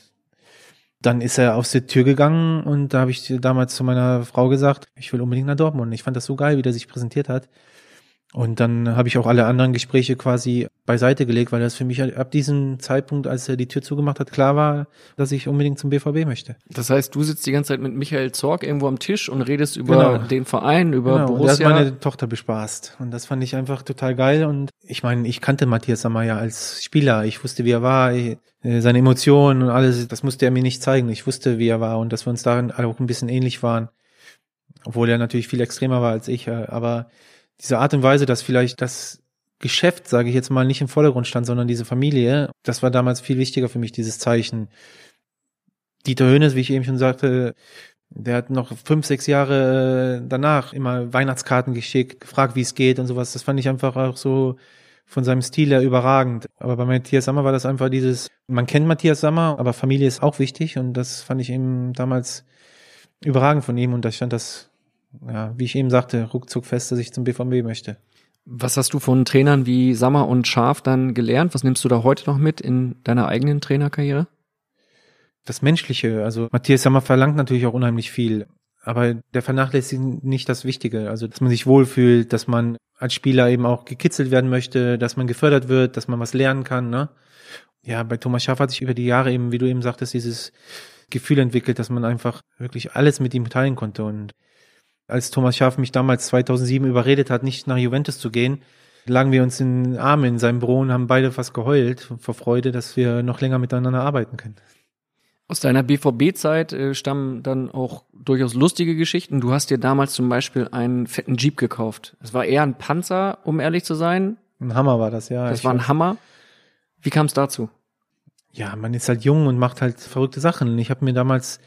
dann ist er aus der Tür gegangen und da habe ich damals zu meiner Frau gesagt, ich will unbedingt nach Dortmund. Ich fand das so geil, wie der sich präsentiert hat. Und dann habe ich auch alle anderen Gespräche quasi beiseite gelegt, weil das für mich ab diesem Zeitpunkt, als er die Tür zugemacht hat, klar war, dass ich unbedingt zum BVB möchte. Das heißt, du sitzt die ganze Zeit mit Michael Zorg irgendwo am Tisch und redest über genau. den Verein, über genau. Borussia. Der hat meine Tochter bespaßt und das fand ich einfach total geil und ich meine, ich kannte Matthias Sammer ja als Spieler. Ich wusste, wie er war, äh, seine Emotionen und alles, das musste er mir nicht zeigen. Ich wusste, wie er war und dass wir uns darin auch ein bisschen ähnlich waren. Obwohl er natürlich viel extremer war als ich, äh, aber diese Art und Weise, dass vielleicht das Geschäft, sage ich jetzt mal, nicht im Vordergrund stand, sondern diese Familie, das war damals viel wichtiger für mich, dieses Zeichen. Dieter Hönes, wie ich eben schon sagte, der hat noch fünf, sechs Jahre danach immer Weihnachtskarten geschickt, gefragt, wie es geht und sowas. Das fand ich einfach auch so von seinem Stil her überragend. Aber bei Matthias Sammer war das einfach dieses, man kennt Matthias Sammer, aber Familie ist auch wichtig und das fand ich eben damals überragend von ihm und da stand das ja, wie ich eben sagte, ruckzuck fest, dass ich zum BVB möchte. Was hast du von Trainern wie Sammer und Schaf dann gelernt? Was nimmst du da heute noch mit in deiner eigenen Trainerkarriere? Das Menschliche. Also Matthias Sammer verlangt natürlich auch unheimlich viel. Aber der vernachlässigt nicht das Wichtige. Also, dass man sich wohlfühlt, dass man als Spieler eben auch gekitzelt werden möchte, dass man gefördert wird, dass man was lernen kann, ne? Ja, bei Thomas Schaff hat sich über die Jahre eben, wie du eben sagtest, dieses Gefühl entwickelt, dass man einfach wirklich alles mit ihm teilen konnte und als Thomas Schaaf mich damals 2007 überredet hat, nicht nach Juventus zu gehen, lagen wir uns in den Armen in seinem Büro und haben beide fast geheult vor Freude, dass wir noch länger miteinander arbeiten können. Aus deiner BVB-Zeit äh, stammen dann auch durchaus lustige Geschichten. Du hast dir damals zum Beispiel einen fetten Jeep gekauft. Es war eher ein Panzer, um ehrlich zu sein. Ein Hammer war das, ja. Das war ein Hammer. Wie kam es dazu? Ja, man ist halt jung und macht halt verrückte Sachen. Ich habe mir damals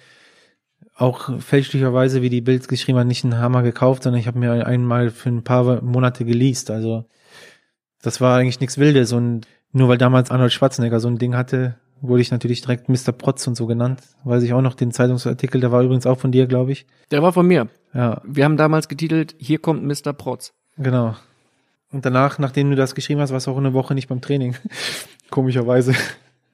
auch fälschlicherweise, wie die Bild geschrieben hat, nicht einen Hammer gekauft, sondern ich habe mir einmal für ein paar Monate geleast. Also das war eigentlich nichts Wildes und nur weil damals Arnold Schwarzenegger so ein Ding hatte, wurde ich natürlich direkt Mr. Protz und so genannt. Weiß ich auch noch den Zeitungsartikel, der war übrigens auch von dir, glaube ich. Der war von mir. Ja. Wir haben damals getitelt, hier kommt Mr. Protz. Genau. Und danach, nachdem du das geschrieben hast, warst du auch eine Woche nicht beim Training. Komischerweise.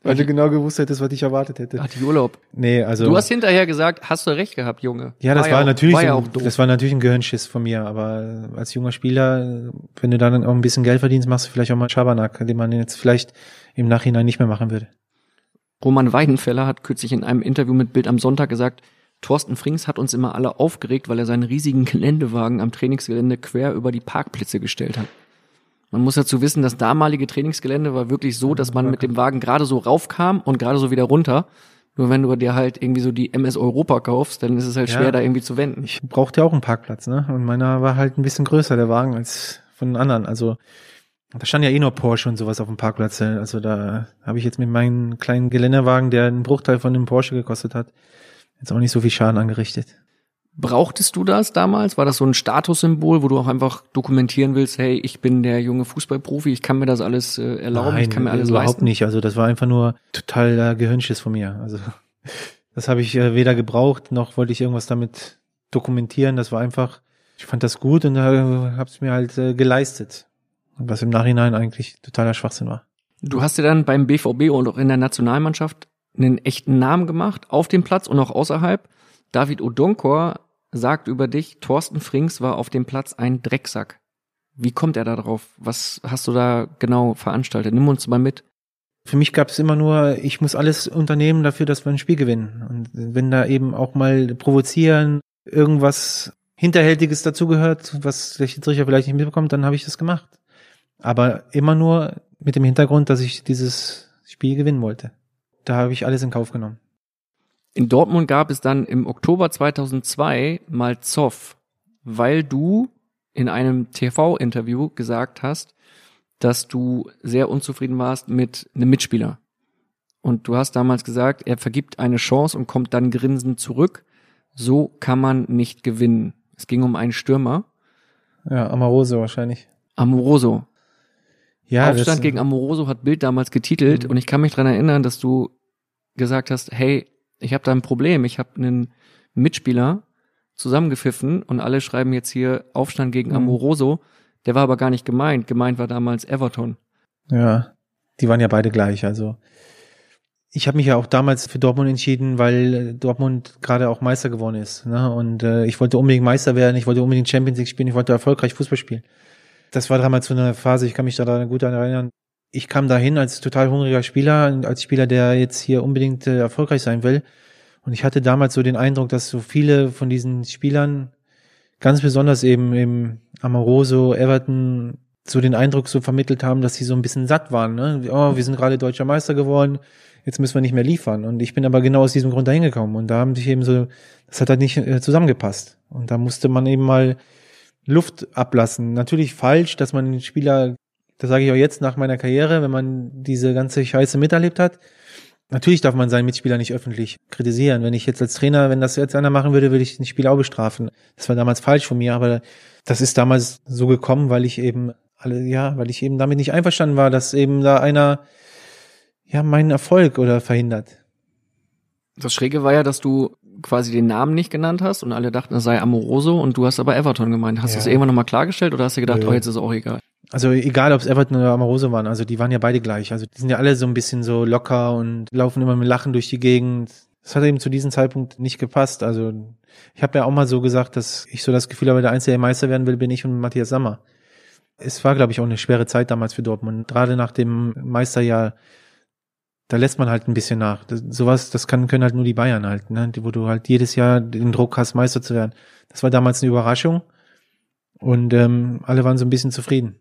Weil du genau gewusst hättest, was ich erwartet hätte. Hatte ich Urlaub. Nee, also. Du hast hinterher gesagt, hast du recht gehabt, Junge. Ja, das war, war ja natürlich, war ja auch das war natürlich ein Gehirnschiss von mir, aber als junger Spieler, wenn du dann auch ein bisschen Geld verdienst, machst du vielleicht auch mal Schabernack, den man jetzt vielleicht im Nachhinein nicht mehr machen würde. Roman Weidenfeller hat kürzlich in einem Interview mit Bild am Sonntag gesagt, Thorsten Frings hat uns immer alle aufgeregt, weil er seinen riesigen Geländewagen am Trainingsgelände quer über die Parkplätze gestellt hat. Man muss dazu wissen, das damalige Trainingsgelände war wirklich so, dass man mit dem Wagen gerade so raufkam und gerade so wieder runter. Nur wenn du dir halt irgendwie so die MS Europa kaufst, dann ist es halt schwer, ja, da irgendwie zu wenden. Ich brauchte ja auch einen Parkplatz, ne? Und meiner war halt ein bisschen größer, der Wagen, als von den anderen. Also da stand ja eh nur Porsche und sowas auf dem Parkplatz. Also da habe ich jetzt mit meinem kleinen Geländewagen, der einen Bruchteil von dem Porsche gekostet hat, jetzt auch nicht so viel Schaden angerichtet. Brauchtest du das damals? War das so ein Statussymbol, wo du auch einfach dokumentieren willst, hey, ich bin der junge Fußballprofi, ich kann mir das alles äh, erlauben, Nein, ich kann mir alles überhaupt leisten? nicht. Also das war einfach nur total äh, Gehirnschiss von mir. Also das habe ich äh, weder gebraucht, noch wollte ich irgendwas damit dokumentieren. Das war einfach, ich fand das gut und äh, habe es mir halt äh, geleistet. Was im Nachhinein eigentlich totaler Schwachsinn war. Du hast dir dann beim BVB und auch in der Nationalmannschaft einen echten Namen gemacht, auf dem Platz und auch außerhalb. David Odonkor sagt über dich, Thorsten Frings war auf dem Platz ein Drecksack. Wie kommt er da drauf? Was hast du da genau veranstaltet? Nimm uns mal mit. Für mich gab es immer nur, ich muss alles unternehmen dafür, dass wir ein Spiel gewinnen. Und wenn da eben auch mal provozieren, irgendwas Hinterhältiges dazugehört, was der Schiedsrichter vielleicht nicht mitbekommt, dann habe ich das gemacht. Aber immer nur mit dem Hintergrund, dass ich dieses Spiel gewinnen wollte. Da habe ich alles in Kauf genommen. In Dortmund gab es dann im Oktober 2002 mal Zoff, weil du in einem TV-Interview gesagt hast, dass du sehr unzufrieden warst mit einem Mitspieler. Und du hast damals gesagt, er vergibt eine Chance und kommt dann grinsend zurück. So kann man nicht gewinnen. Es ging um einen Stürmer. Ja, Amoroso wahrscheinlich. Amoroso. Ja, Aufstand gegen Amoroso hat Bild damals getitelt Mhm. und ich kann mich dran erinnern, dass du gesagt hast, hey, ich habe da ein Problem, ich habe einen Mitspieler zusammengepfiffen und alle schreiben jetzt hier Aufstand gegen Mhm. Amoroso. Der war aber gar nicht gemeint. Gemeint war damals Everton. Ja, die waren ja beide gleich. Also ich habe mich ja auch damals für Dortmund entschieden, weil äh, Dortmund gerade auch Meister geworden ist. Ne? Und äh, ich wollte unbedingt Meister werden, ich wollte unbedingt Champions League spielen, ich wollte erfolgreich Fußball spielen. Das war damals so eine Phase, ich kann mich da gut daran erinnern. Ich kam dahin als total hungriger Spieler, als Spieler, der jetzt hier unbedingt äh, erfolgreich sein will. Und ich hatte damals so den Eindruck, dass so viele von diesen Spielern, ganz besonders eben im Amoroso, Everton, so den Eindruck so vermittelt haben, dass sie so ein bisschen satt waren. Ne? Oh, wir sind gerade deutscher Meister geworden, jetzt müssen wir nicht mehr liefern. Und ich bin aber genau aus diesem Grund dahin gekommen. Und da haben sich eben so, das hat halt nicht äh, zusammengepasst. Und da musste man eben mal Luft ablassen. Natürlich falsch, dass man den Spieler, das sage ich auch jetzt nach meiner Karriere, wenn man diese ganze Scheiße miterlebt hat, Natürlich darf man seinen Mitspieler nicht öffentlich kritisieren. Wenn ich jetzt als Trainer, wenn das jetzt einer machen würde, würde ich den Spieler auch bestrafen. Das war damals falsch von mir, aber das ist damals so gekommen, weil ich eben alle, ja, weil ich eben damit nicht einverstanden war, dass eben da einer, ja, meinen Erfolg oder verhindert. Das Schräge war ja, dass du quasi den Namen nicht genannt hast und alle dachten, es sei Amoroso und du hast aber Everton gemeint. Hast Ja. du es irgendwann nochmal klargestellt oder hast du gedacht, Nö. oh, jetzt ist auch egal? Also egal, ob es Everton oder Amoroso waren, also die waren ja beide gleich. Also die sind ja alle so ein bisschen so locker und laufen immer mit Lachen durch die Gegend. Das hat eben zu diesem Zeitpunkt nicht gepasst. Also ich habe ja auch mal so gesagt, dass ich so das Gefühl habe, der Einzige, der Meister werden will, bin ich und Matthias Sammer. Es war, glaube ich, auch eine schwere Zeit damals für Dortmund. Gerade nach dem Meisterjahr, da lässt man halt ein bisschen nach. Das, sowas, das kann, können halt nur die Bayern halt, ne? Wo du halt jedes Jahr den Druck hast, Meister zu werden. Das war damals eine Überraschung. Und ähm, alle waren so ein bisschen zufrieden.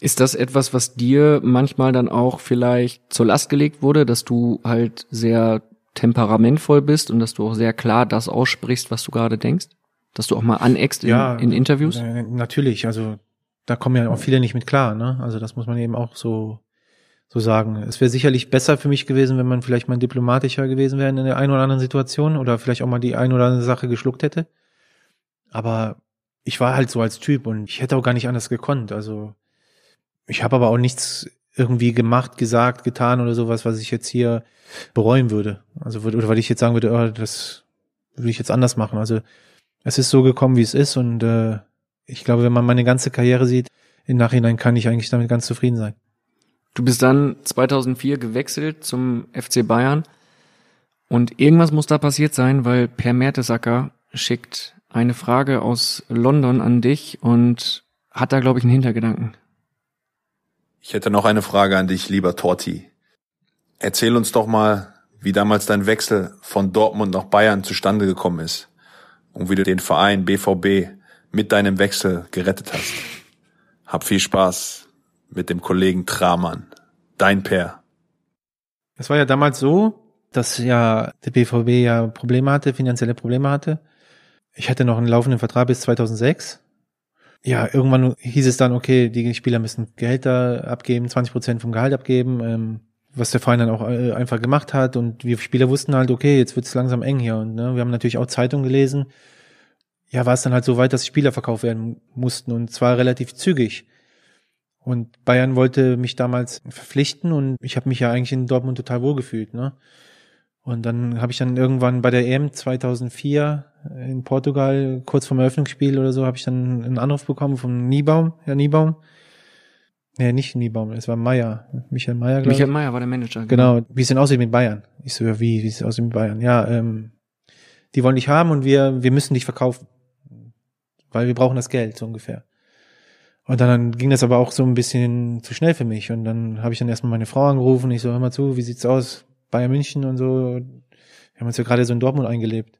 Ist das etwas, was dir manchmal dann auch vielleicht zur Last gelegt wurde, dass du halt sehr temperamentvoll bist und dass du auch sehr klar das aussprichst, was du gerade denkst? Dass du auch mal aneckst in, in Interviews? Natürlich, also da kommen ja auch viele nicht mit klar, ne? Also das muss man eben auch so so sagen. Es wäre sicherlich besser für mich gewesen, wenn man vielleicht mal diplomatischer gewesen wäre in der einen oder anderen Situation oder vielleicht auch mal die ein oder andere Sache geschluckt hätte. Aber ich war halt so als Typ und ich hätte auch gar nicht anders gekonnt. Also ich habe aber auch nichts irgendwie gemacht, gesagt, getan oder sowas, was ich jetzt hier bereuen würde. Also würde- oder weil ich jetzt sagen würde, oh, das würde ich jetzt anders machen. Also es ist so gekommen, wie es ist und äh, ich glaube, wenn man meine ganze Karriere sieht, im Nachhinein kann ich eigentlich damit ganz zufrieden sein. Du bist dann 2004 gewechselt zum FC Bayern und irgendwas muss da passiert sein, weil Per Mertesacker schickt eine Frage aus London an dich und hat da, glaube ich, einen Hintergedanken. Ich hätte noch eine Frage an dich, lieber Torti. Erzähl uns doch mal, wie damals dein Wechsel von Dortmund nach Bayern zustande gekommen ist und wie du den Verein BVB mit deinem Wechsel gerettet hast. Hab viel Spaß mit dem Kollegen Tramann. Dein Per. Es war ja damals so, dass ja der BVB ja Probleme hatte, finanzielle Probleme hatte. Ich hatte noch einen laufenden Vertrag bis 2006. Ja, irgendwann hieß es dann, okay, die Spieler müssen Gehälter abgeben, 20 Prozent vom Gehalt abgeben, ähm, was der Verein dann auch äh, einfach gemacht hat. Und wir Spieler wussten halt, okay, jetzt wird es langsam eng hier. Und ne, wir haben natürlich auch Zeitungen gelesen. Ja, war es dann halt so weit, dass Spieler verkauft werden mussten und zwar relativ zügig. Und Bayern wollte mich damals verpflichten und ich habe mich ja eigentlich in Dortmund total wohlgefühlt. Ne? Und dann habe ich dann irgendwann bei der EM 2004 in Portugal, kurz vorm Eröffnungsspiel oder so, habe ich dann einen Anruf bekommen von Niebaum, Herr Niebaum. Nee, nicht Niebaum, es war Meier, Michael Meier, glaube ich. Michael Mayer war der Manager. Genau, wie es denn aussieht mit Bayern. Ich so, ja, wie, wie es aussieht mit Bayern? Ja, ähm, die wollen dich haben und wir, wir müssen dich verkaufen. Weil wir brauchen das Geld, so ungefähr. Und dann ging das aber auch so ein bisschen zu schnell für mich. Und dann habe ich dann erstmal meine Frau angerufen. Ich so, hör mal zu, wie sieht's aus? Bayern München und so. Wir haben uns ja gerade so in Dortmund eingelebt.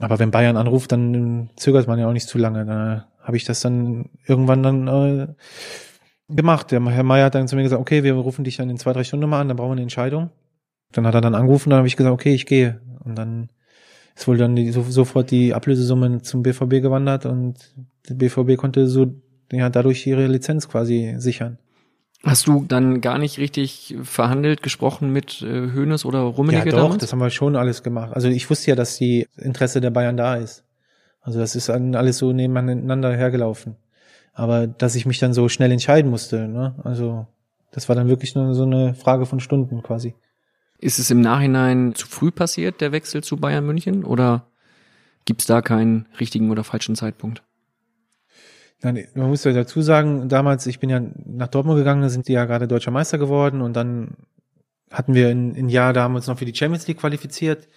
Aber wenn Bayern anruft, dann zögert man ja auch nicht zu lange. Da habe ich das dann irgendwann dann äh, gemacht. Der Herr Meier hat dann zu mir gesagt, okay, wir rufen dich dann in zwei, drei Stunden mal an, dann brauchen wir eine Entscheidung. Dann hat er dann angerufen, dann habe ich gesagt, okay, ich gehe. Und dann ist wohl dann die, so, sofort die Ablösesumme zum BVB gewandert und der BVB konnte so ja, dadurch ihre Lizenz quasi sichern. Hast du dann gar nicht richtig verhandelt, gesprochen mit äh, Hoeneß oder Rummenigge ja, doch, damals? das haben wir schon alles gemacht. Also ich wusste ja, dass die Interesse der Bayern da ist. Also das ist dann alles so nebeneinander hergelaufen. Aber dass ich mich dann so schnell entscheiden musste, ne? also das war dann wirklich nur so eine Frage von Stunden quasi. Ist es im Nachhinein zu früh passiert, der Wechsel zu Bayern München? Oder gibt es da keinen richtigen oder falschen Zeitpunkt? Nein, man muss ja dazu sagen, damals, ich bin ja nach Dortmund gegangen, da sind die ja gerade deutscher Meister geworden und dann hatten wir ein, ein Jahr, da haben wir uns noch für die Champions League qualifiziert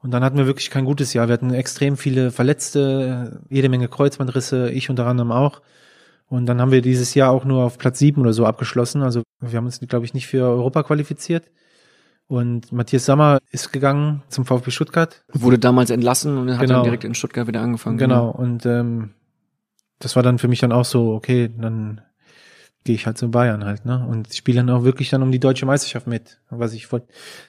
und dann hatten wir wirklich kein gutes Jahr. Wir hatten extrem viele Verletzte, jede Menge Kreuzbandrisse, ich unter anderem auch. Und dann haben wir dieses Jahr auch nur auf Platz sieben oder so abgeschlossen. Also wir haben uns, glaube ich, nicht für Europa qualifiziert. Und Matthias Sammer ist gegangen zum VfB Stuttgart. Wurde damals entlassen und hat Genau. dann direkt in Stuttgart wieder angefangen. Genau. Und ähm, das war dann für mich dann auch so, okay, dann gehe ich halt zu Bayern halt, ne? Und spiele dann auch wirklich dann um die deutsche Meisterschaft mit. Was ich wollte,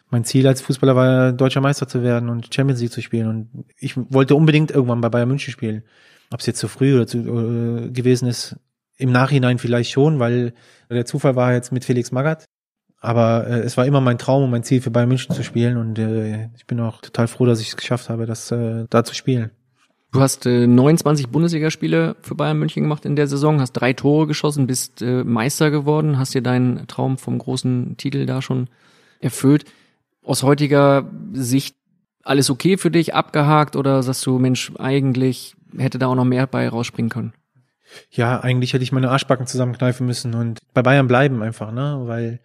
mein Ziel als Fußballer war deutscher Meister zu werden und Champions League zu spielen. Und ich wollte unbedingt irgendwann bei Bayern München spielen. Ob es jetzt zu früh oder zu äh, gewesen ist, im Nachhinein vielleicht schon, weil der Zufall war jetzt mit Felix Magath. Aber äh, es war immer mein Traum und mein Ziel, für Bayern München zu spielen. Und äh, ich bin auch total froh, dass ich es geschafft habe, das äh, da zu spielen. Du hast äh, 29 Bundesligaspiele für Bayern München gemacht in der Saison, hast drei Tore geschossen, bist äh, Meister geworden, hast dir deinen Traum vom großen Titel da schon erfüllt. Aus heutiger Sicht alles okay für dich, abgehakt oder sagst du, Mensch, eigentlich hätte da auch noch mehr bei rausspringen können? Ja, eigentlich hätte ich meine Arschbacken zusammenkneifen müssen und bei Bayern bleiben einfach, ne? Weil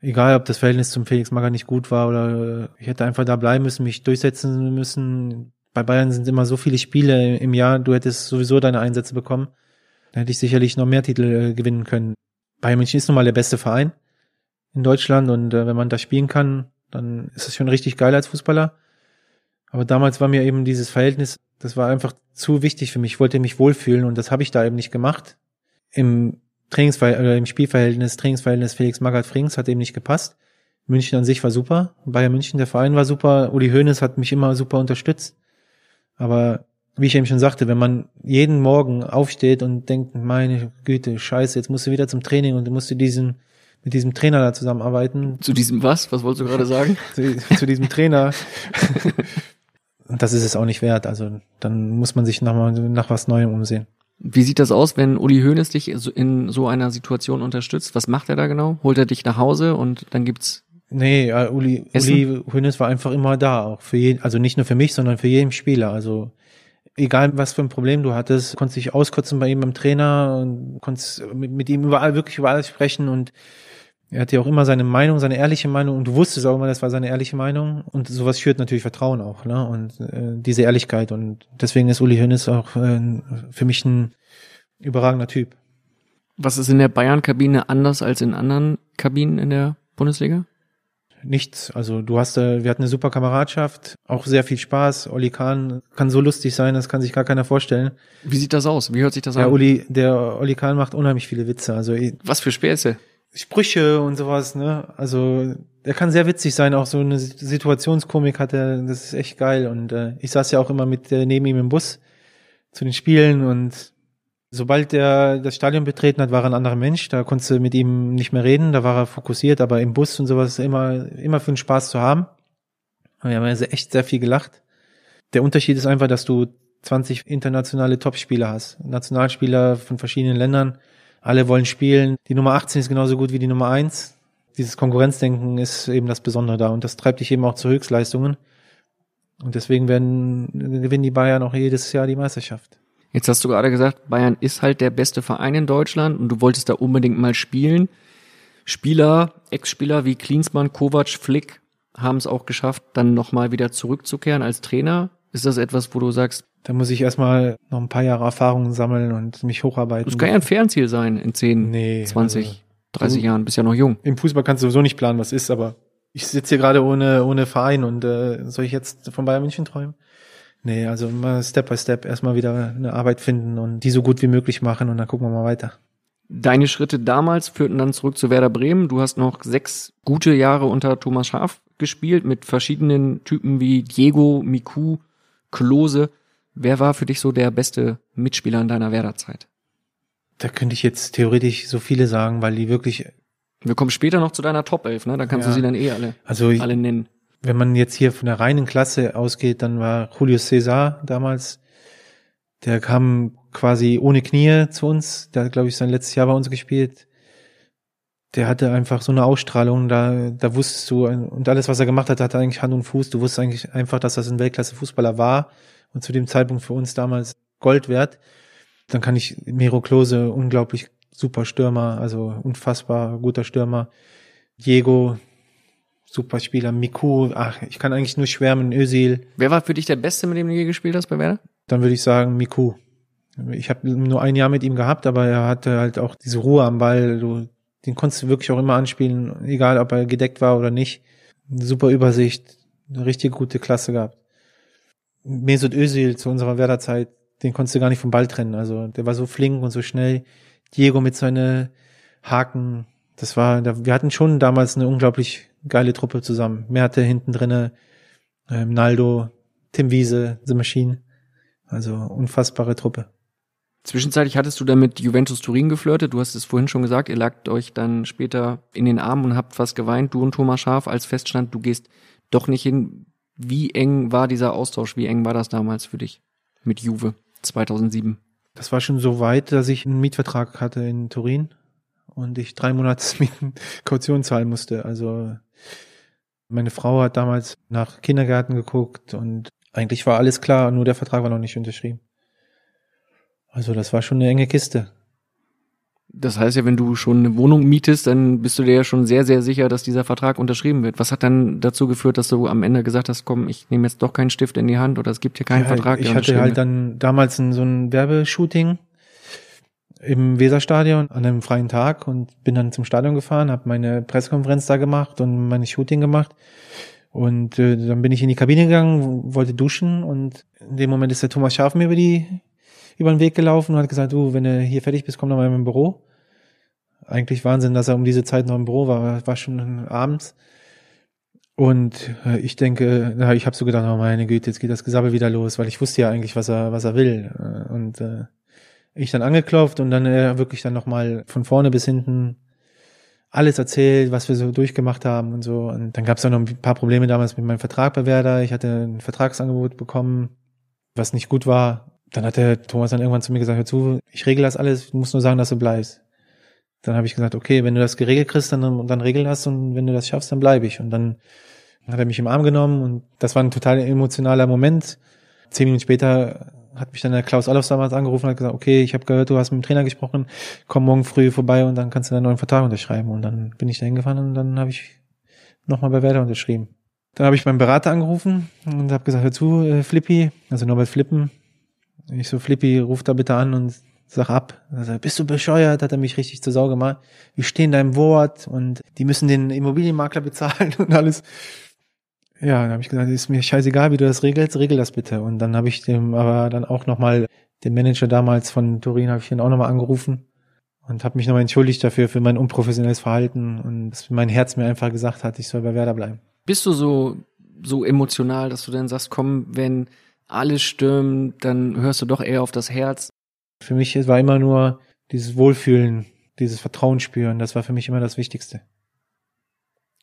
egal, ob das Verhältnis zum Felix Magath nicht gut war oder ich hätte einfach da bleiben müssen, mich durchsetzen müssen. Bei Bayern sind immer so viele Spiele im Jahr, du hättest sowieso deine Einsätze bekommen. Da hätte ich sicherlich noch mehr Titel äh, gewinnen können. Bayern München ist nun mal der beste Verein in Deutschland und äh, wenn man da spielen kann, dann ist es schon richtig geil als Fußballer. Aber damals war mir eben dieses Verhältnis, das war einfach zu wichtig für mich. Ich wollte mich wohlfühlen und das habe ich da eben nicht gemacht. Im Trainingsver oder im Spielverhältnis, Trainingsverhältnis Felix Magath Frings hat eben nicht gepasst. München an sich war super. Bayern München, der Verein war super. Uli Hoeneß hat mich immer super unterstützt. Aber wie ich eben schon sagte, wenn man jeden Morgen aufsteht und denkt, meine Güte, scheiße, jetzt musst du wieder zum Training und du musst du diesen, mit diesem Trainer da zusammenarbeiten, Zu diesem was? Was wolltest du gerade sagen? zu, zu diesem Trainer. Und das ist es auch nicht wert. Also dann muss man sich nach, mal- nach was Neuem umsehen. Wie sieht das aus, wenn Uli Hoeneß dich in so einer Situation unterstützt? Was macht er da genau? Holt er dich nach Hause und dann gibt's Nee, äh, Uli, Essen? Uli Hoeneß war einfach immer da, auch für jeden, also nicht nur für mich, sondern für jeden Spieler. Also egal was für ein Problem du hattest, konntest dich auskotzen bei ihm beim Trainer und konntest mit, mit ihm überall, wirklich über alles sprechen und er hatte ja auch immer seine Meinung, seine ehrliche Meinung und du wusstest auch immer, das war seine ehrliche Meinung und sowas schürt natürlich Vertrauen auch, ne? Und äh, diese Ehrlichkeit und deswegen ist Uli Hoeneß auch äh, für mich ein überragender Typ. Was ist in der Bayern-Kabine anders als in anderen Kabinen in der Bundesliga? Nichts. Also du hast, äh, wir hatten eine super Kameradschaft, auch sehr viel Spaß. Oli Kahn kann so lustig sein, das kann sich gar keiner vorstellen. Wie sieht das aus? Wie hört sich das Ja, an? Uli, der Oli Kahn macht unheimlich viele Witze. Also Was für Späße? Sprüche und sowas, ne? Also der kann sehr witzig sein, auch so eine Situationskomik hat er, das ist echt geil. Und äh, ich saß ja auch immer mit äh, neben ihm im Bus zu den Spielen und sobald er das Stadion betreten hat, war er ein anderer Mensch. Da konntest du mit ihm nicht mehr reden, da war er fokussiert, aber im Bus und sowas immer, immer für den Spaß zu haben. Wir haben also echt sehr viel gelacht. Der Unterschied ist einfach, dass du 20 internationale Topspieler hast. Nationalspieler von verschiedenen Ländern. Alle wollen spielen. Die Nummer 18 ist genauso gut wie die Nummer 1. Dieses Konkurrenzdenken ist eben das Besondere da. Und das treibt dich eben auch zu Höchstleistungen. Und deswegen werden, gewinnen die Bayern auch jedes Jahr die Meisterschaft. Jetzt hast du gerade gesagt, Bayern ist halt der beste Verein in Deutschland und du wolltest da unbedingt mal spielen. Spieler, Ex-Spieler wie Klinsmann, Kovac, Flick haben es auch geschafft, dann nochmal wieder zurückzukehren als Trainer. Ist das etwas, wo du sagst, Da muss ich erstmal noch ein paar Jahre Erfahrung sammeln und mich hocharbeiten. das kann ja ein Fernziel sein in 10, Nee, 20, also- 30 Jahren, bist ja noch jung. Im Fußball kannst du sowieso nicht planen, was ist, aber ich sitze hier gerade ohne, ohne Verein und äh, soll ich jetzt von Bayern München träumen? Nee, also mal Step by Step erstmal wieder eine Arbeit finden und die so gut wie möglich machen und dann gucken wir mal weiter. Deine Schritte damals führten dann zurück zu Werder Bremen. Du hast noch sechs gute Jahre unter Thomas Schaaf gespielt mit verschiedenen Typen wie Diego, Miku, Klose. Wer war für dich so der beste Mitspieler in deiner Werder-Zeit? Da könnte ich jetzt theoretisch so viele sagen, weil die wirklich, Wir kommen später noch zu deiner Top 11, ne? Da kannst Ja. du sie dann eh alle, also ich, alle nennen. Wenn man jetzt hier von der reinen Klasse ausgeht, dann war Julio Cesar damals Der kam quasi ohne Knie zu uns. Der hat, glaube ich, sein letztes Jahr bei uns gespielt. Der hatte einfach so eine Ausstrahlung, da, da wusstest du, und alles, was er gemacht hat, hatte eigentlich Hand und Fuß. Du wusstest eigentlich einfach, dass das ein Weltklasse-Fußballer war und zu dem Zeitpunkt für uns damals Gold wert. Dann kann ich Miro Klose, unglaublich super Stürmer, also unfassbar guter Stürmer. Diego, super Spieler. Miku, ach, ich kann eigentlich nur schwärmen. Özil. Wer war für dich der Beste, mit dem du je gespielt hast bei Werder? Dann würde ich sagen Miku. Ich habe nur ein Jahr mit ihm gehabt, aber er hatte halt auch diese Ruhe am Ball. Du, den konntest du wirklich auch immer anspielen, egal ob er gedeckt war oder nicht. Super Übersicht, eine richtig gute Klasse gehabt. Mesut Özil zu unserer Werderzeit, den konntest du gar nicht vom Ball trennen. Also der war so flink und so schnell. Diego mit seine Haken, das war, wir hatten schon damals eine unglaublich geile Truppe zusammen. Mehr hatte hinten drinne ähm, Naldo, Tim Wiese, The Machine. Also unfassbare Truppe. Zwischenzeitlich hattest du dann mit Juventus Turin geflirtet. Du hast es vorhin schon gesagt. Ihr lagt euch dann später in den Armen und habt fast geweint. Du und Thomas Schaf, als feststand, du gehst doch nicht hin. Wie eng war dieser Austausch? Wie eng war das damals für dich mit Juve 2007? Das war schon so weit, dass ich einen Mietvertrag hatte in Turin und ich drei Monate Mieten Kaution zahlen musste. Also meine Frau hat damals nach Kindergarten geguckt und eigentlich war alles klar, nur der Vertrag war noch nicht unterschrieben. Also das war schon eine enge Kiste. Das heißt ja, wenn du schon eine Wohnung mietest, dann bist du dir ja schon sehr, sehr sicher, dass dieser Vertrag unterschrieben wird. Was hat dann dazu geführt, dass du am Ende gesagt hast, komm, ich nehme jetzt doch keinen Stift in die Hand oder es gibt hier keinen ja, Vertrag? Ich hatte halt dann damals so ein Werbeshooting im Weserstadion an einem freien Tag und bin dann zum Stadion gefahren, habe meine Pressekonferenz da gemacht und meine Shooting gemacht. Und äh, dann bin ich in die Kabine gegangen, wollte duschen und in dem Moment ist der Thomas Schaf mir über die über den Weg gelaufen und hat gesagt, du, wenn du hier fertig bist, komm doch mal in mein Büro. Eigentlich Wahnsinn, dass er um diese Zeit noch im Büro war, war schon abends. Und äh, ich denke, na, ich habe so gedacht, oh meine Güte, jetzt geht das Gesabbel wieder los, weil ich wusste ja eigentlich, was er, was er will. Und äh, ich dann angeklopft und dann äh, wirklich dann nochmal von vorne bis hinten alles erzählt, was wir so durchgemacht haben und so. Und dann gab es auch noch ein paar Probleme damals mit meinem Vertrag bei Werder. Ich hatte ein Vertragsangebot bekommen, was nicht gut war. Dann hat der Thomas dann irgendwann zu mir gesagt, hör zu, ich regel das alles, du musst nur sagen, dass du bleibst. Dann habe ich gesagt, okay, wenn du das geregelt kriegst, dann, dann regel das und wenn du das schaffst, dann bleibe ich. Und dann hat er mich im Arm genommen und das war ein total emotionaler Moment. Zehn Minuten später hat mich dann der Klaus Allofs damals angerufen und hat gesagt, okay, ich habe gehört, du hast mit dem Trainer gesprochen, komm morgen früh vorbei und dann kannst du deinen neuen Vertrag unterschreiben. Und dann bin ich da hingefahren und dann habe ich nochmal bei Werder unterschrieben. Dann habe ich meinen Berater angerufen und habe gesagt, hör zu, äh, Flippy, also Norbert Flippen. Ich so, Flippy, ruf da bitte an und sag ab. Also, bist du bescheuert? Hat er mich richtig zur Sau gemacht. Ich stehe in deinem Wort und die müssen den Immobilienmakler bezahlen und alles. Ja, dann habe ich gesagt, ist mir scheißegal, wie du das regelst, regel das bitte. Und dann habe ich dem aber dann auch nochmal, den Manager damals von Turin, habe ich ihn auch nochmal angerufen und habe mich nochmal entschuldigt dafür, für mein unprofessionelles Verhalten und dass mein Herz mir einfach gesagt hat, ich soll bei Werder bleiben. Bist du so, so emotional, dass du dann sagst, komm, wenn alles stürmt, dann hörst du doch eher auf das Herz? Für mich war immer nur dieses Wohlfühlen, dieses Vertrauen spüren, das war für mich immer das Wichtigste.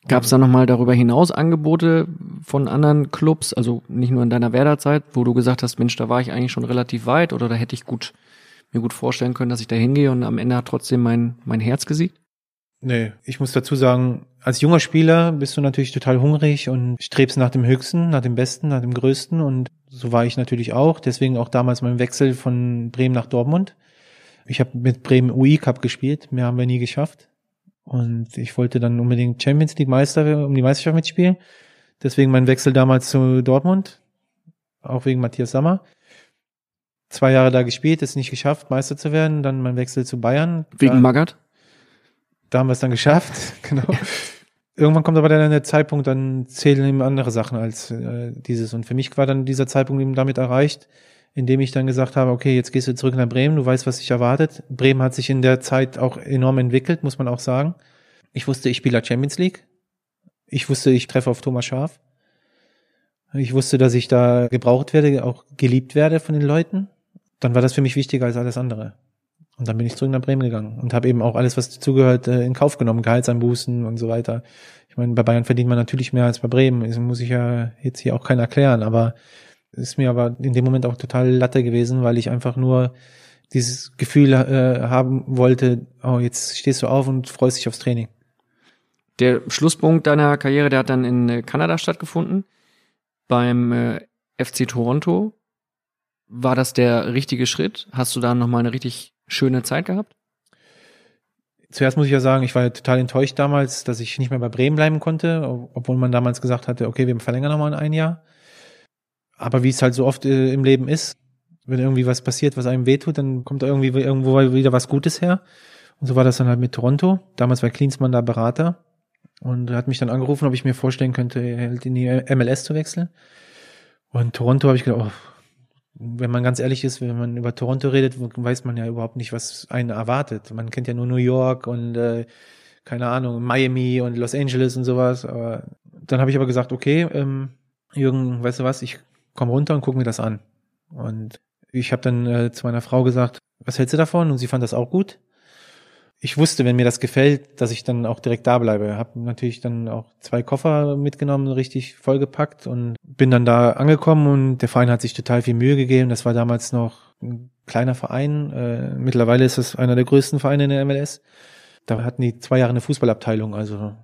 Gab es da nochmal darüber hinaus Angebote von anderen Clubs, also nicht nur in deiner Werderzeit, wo du gesagt hast, Mensch, da war ich eigentlich schon relativ weit oder da hätte ich gut mir gut vorstellen können, dass ich da hingehe und am Ende hat trotzdem mein, mein Herz gesiegt? Nee, ich muss dazu sagen, als junger Spieler bist du natürlich total hungrig und strebst nach dem Höchsten, nach dem Besten, nach dem Größten und so war ich natürlich auch. Deswegen auch damals mein Wechsel von Bremen nach Dortmund. Ich habe mit Bremen UI Cup gespielt, mehr haben wir nie geschafft. Und ich wollte dann unbedingt Champions League Meister, um die Meisterschaft mitspielen. Deswegen mein Wechsel damals zu Dortmund. Auch wegen Matthias Sammer. Zwei Jahre da gespielt, es nicht geschafft, Meister zu werden. Dann mein Wechsel zu Bayern. Wegen da, Magath? Da haben wir es dann geschafft, genau. Irgendwann kommt aber dann der Zeitpunkt, dann zählen eben andere Sachen als äh, dieses. Und für mich war dann dieser Zeitpunkt eben damit erreicht, indem ich dann gesagt habe, okay, jetzt gehst du zurück nach Bremen, du weißt, was dich erwartet. Bremen hat sich in der Zeit auch enorm entwickelt, muss man auch sagen. Ich wusste, ich spiele Champions League. Ich wusste, ich treffe auf Thomas Schaf. Ich wusste, dass ich da gebraucht werde, auch geliebt werde von den Leuten. Dann war das für mich wichtiger als alles andere. Und dann bin ich zurück nach Bremen gegangen und habe eben auch alles, was dazugehört, äh, in Kauf genommen, Gehaltsanbußen und so weiter. Ich meine, bei Bayern verdient man natürlich mehr als bei Bremen. Das muss ich ja jetzt hier auch keiner erklären, aber Ist mir aber in dem Moment auch total Latte gewesen, weil ich einfach nur dieses Gefühl äh, haben wollte, oh, jetzt stehst du auf und freust dich aufs Training. Der Schlusspunkt deiner Karriere, der hat dann in äh, Kanada stattgefunden, beim äh, FC Toronto. War das der richtige Schritt? Hast du da nochmal eine richtig schöne Zeit gehabt? Zuerst muss ich ja sagen, ich war total enttäuscht damals, dass ich nicht mehr bei Bremen bleiben konnte, obwohl man damals gesagt hatte, okay, wir verlängern nochmal ein Jahr. Aber wie es halt so oft äh, im Leben ist, wenn irgendwie was passiert, was einem wehtut, dann kommt irgendwie irgendwo wieder was Gutes her. Und so war das dann halt mit Toronto. Damals war Klinsmann da Berater und er hat mich dann angerufen, ob ich mir vorstellen könnte, halt in die MLS zu wechseln. Und Toronto habe ich gedacht, oh, wenn man ganz ehrlich ist, wenn man über Toronto redet, weiß man ja überhaupt nicht, was einen erwartet. Man kennt ja nur New York und äh, keine Ahnung, Miami und Los Angeles und sowas. Aber dann habe ich aber gesagt, okay, ähm, Jürgen, weißt du was, ich komm runter und guck mir das an. Und ich habe dann äh, zu meiner Frau gesagt, was hältst du davon? Und sie fand das auch gut. Ich wusste, wenn mir das gefällt, dass ich dann auch direkt da bleibe. Habe natürlich dann auch zwei Koffer mitgenommen, richtig vollgepackt und bin dann da angekommen und der Verein hat sich total viel Mühe gegeben. Das war damals noch ein kleiner Verein. Äh, mittlerweile ist es einer der größten Vereine in der MLS. Da hatten die zwei Jahre eine Fußballabteilung. Also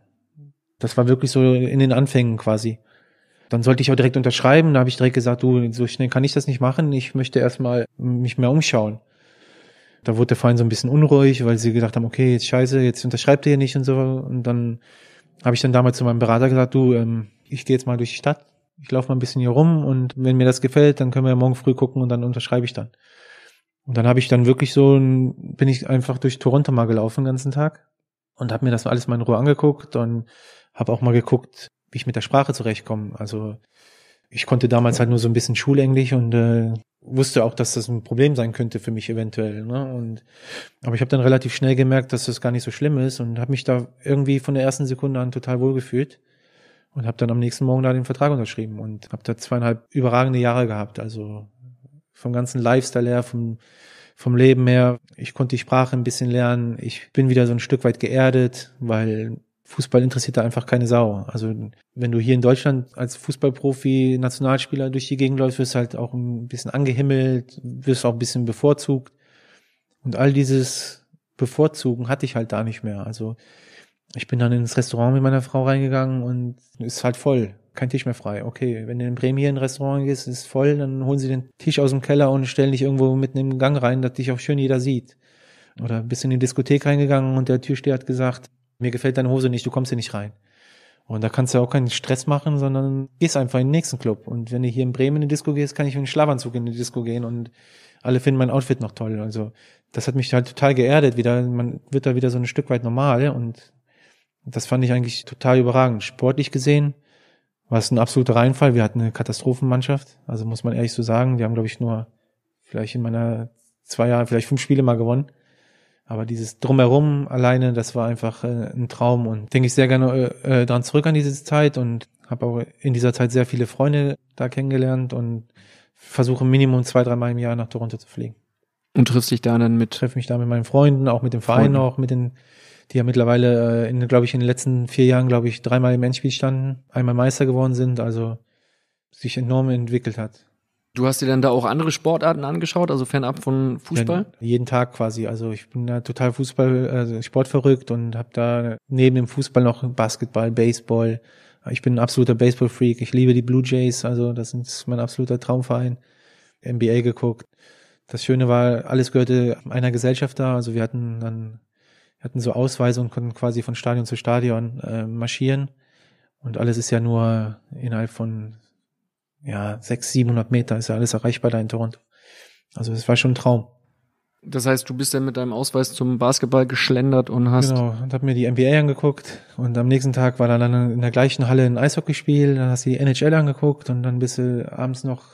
das war wirklich so in den Anfängen quasi. Dann sollte ich auch direkt unterschreiben. Da habe ich direkt gesagt, du, so schnell kann ich das nicht machen. Ich möchte erstmal mich mehr umschauen. Da wurde der Verein so ein bisschen unruhig, weil sie gedacht haben, okay, jetzt scheiße, jetzt unterschreibt ihr hier nicht und so. Und dann habe ich dann damals zu meinem Berater gesagt, du, ähm, ich gehe jetzt mal durch die Stadt, ich laufe mal ein bisschen hier rum und wenn mir das gefällt, dann können wir morgen früh gucken und dann unterschreibe ich dann. Und dann habe ich dann wirklich so, bin ich einfach durch Toronto mal gelaufen den ganzen Tag und habe mir das alles mal in Ruhe angeguckt und habe auch mal geguckt, wie ich mit der Sprache zurechtkomme. Also ich konnte damals halt nur so ein bisschen Schulenglisch und äh, wusste auch, dass das ein Problem sein könnte für mich eventuell. Ne? Und aber ich habe dann relativ schnell gemerkt, dass das gar nicht so schlimm ist und habe mich da irgendwie von der ersten Sekunde an total wohl gefühlt und habe dann am nächsten Morgen da den Vertrag unterschrieben und habe da zweieinhalb überragende Jahre gehabt. Also vom ganzen Lifestyle her, vom vom Leben her. Ich konnte die Sprache ein bisschen lernen. Ich bin wieder so ein Stück weit geerdet, weil Fußball interessiert da einfach keine Sau. Also wenn du hier in Deutschland als Fußballprofi, Nationalspieler durch die Gegend läufst, wirst du halt auch ein bisschen angehimmelt, wirst auch ein bisschen bevorzugt. Und all dieses Bevorzugen hatte ich halt da nicht mehr. Also ich bin dann ins Restaurant mit meiner Frau reingegangen und ist halt voll. Kein Tisch mehr frei. Okay, wenn du in Bremen hier in ein Restaurant gehst, ist voll, dann holen sie den Tisch aus dem Keller und stellen dich irgendwo mitten im Gang rein, dass dich auch schön jeder sieht. Oder bist in die Diskothek reingegangen und der Türsteher hat gesagt, mir gefällt deine Hose nicht, du kommst hier nicht rein. Und da kannst du auch keinen Stress machen, sondern gehst einfach in den nächsten Club. Und wenn du hier in Bremen in die Disco gehst, kann ich mit einem Schlafanzug in die Disco gehen und alle finden mein Outfit noch toll. Also das hat mich halt total geerdet wieder. Man wird da wieder so ein Stück weit normal und das fand ich eigentlich total überragend. Sportlich gesehen war es ein absoluter Reinfall. Wir hatten eine Katastrophenmannschaft, also muss man ehrlich so sagen. Wir haben, glaube ich, nur vielleicht in meiner zwei Jahre, vielleicht fünf Spiele mal gewonnen. Aber dieses Drumherum alleine, das war einfach äh, ein Traum und denke ich sehr gerne äh, äh, dran zurück an diese Zeit und habe auch in dieser Zeit sehr viele Freunde da kennengelernt und versuche Minimum zwei, dreimal im Jahr nach Toronto zu fliegen. Und triffst dich da dann mit? Treffe mich da mit meinen Freunden, auch mit dem Verein Freunden. auch, mit den, die ja mittlerweile, äh, in, glaube ich, in den letzten vier Jahren, glaube ich, dreimal im Endspiel standen, einmal Meister geworden sind, also sich enorm entwickelt hat. Du hast dir dann da auch andere Sportarten angeschaut, also fernab von Fußball? Ja, jeden Tag quasi. Also ich bin da total Fußball, also sportverrückt und habe da neben dem Fußball noch Basketball, Baseball. Ich bin ein absoluter Baseball-Freak. Ich liebe die Blue Jays, also das ist mein absoluter Traumverein. NBA geguckt. Das Schöne war, alles gehörte einer Gesellschaft da. Also wir hatten dann wir hatten so Ausweise und konnten quasi von Stadion zu Stadion äh, marschieren. Und alles ist ja nur innerhalb von ja, 600, 700 Meter ist ja alles erreichbar da in Toronto. Also es war schon ein Traum. Das heißt, du bist dann mit deinem Ausweis zum Basketball geschlendert und hast. Genau, und hab mir die NBA angeguckt und am nächsten Tag war dann in der gleichen Halle ein Eishockeyspiel, dann hast du die NHL angeguckt und dann bist du abends noch.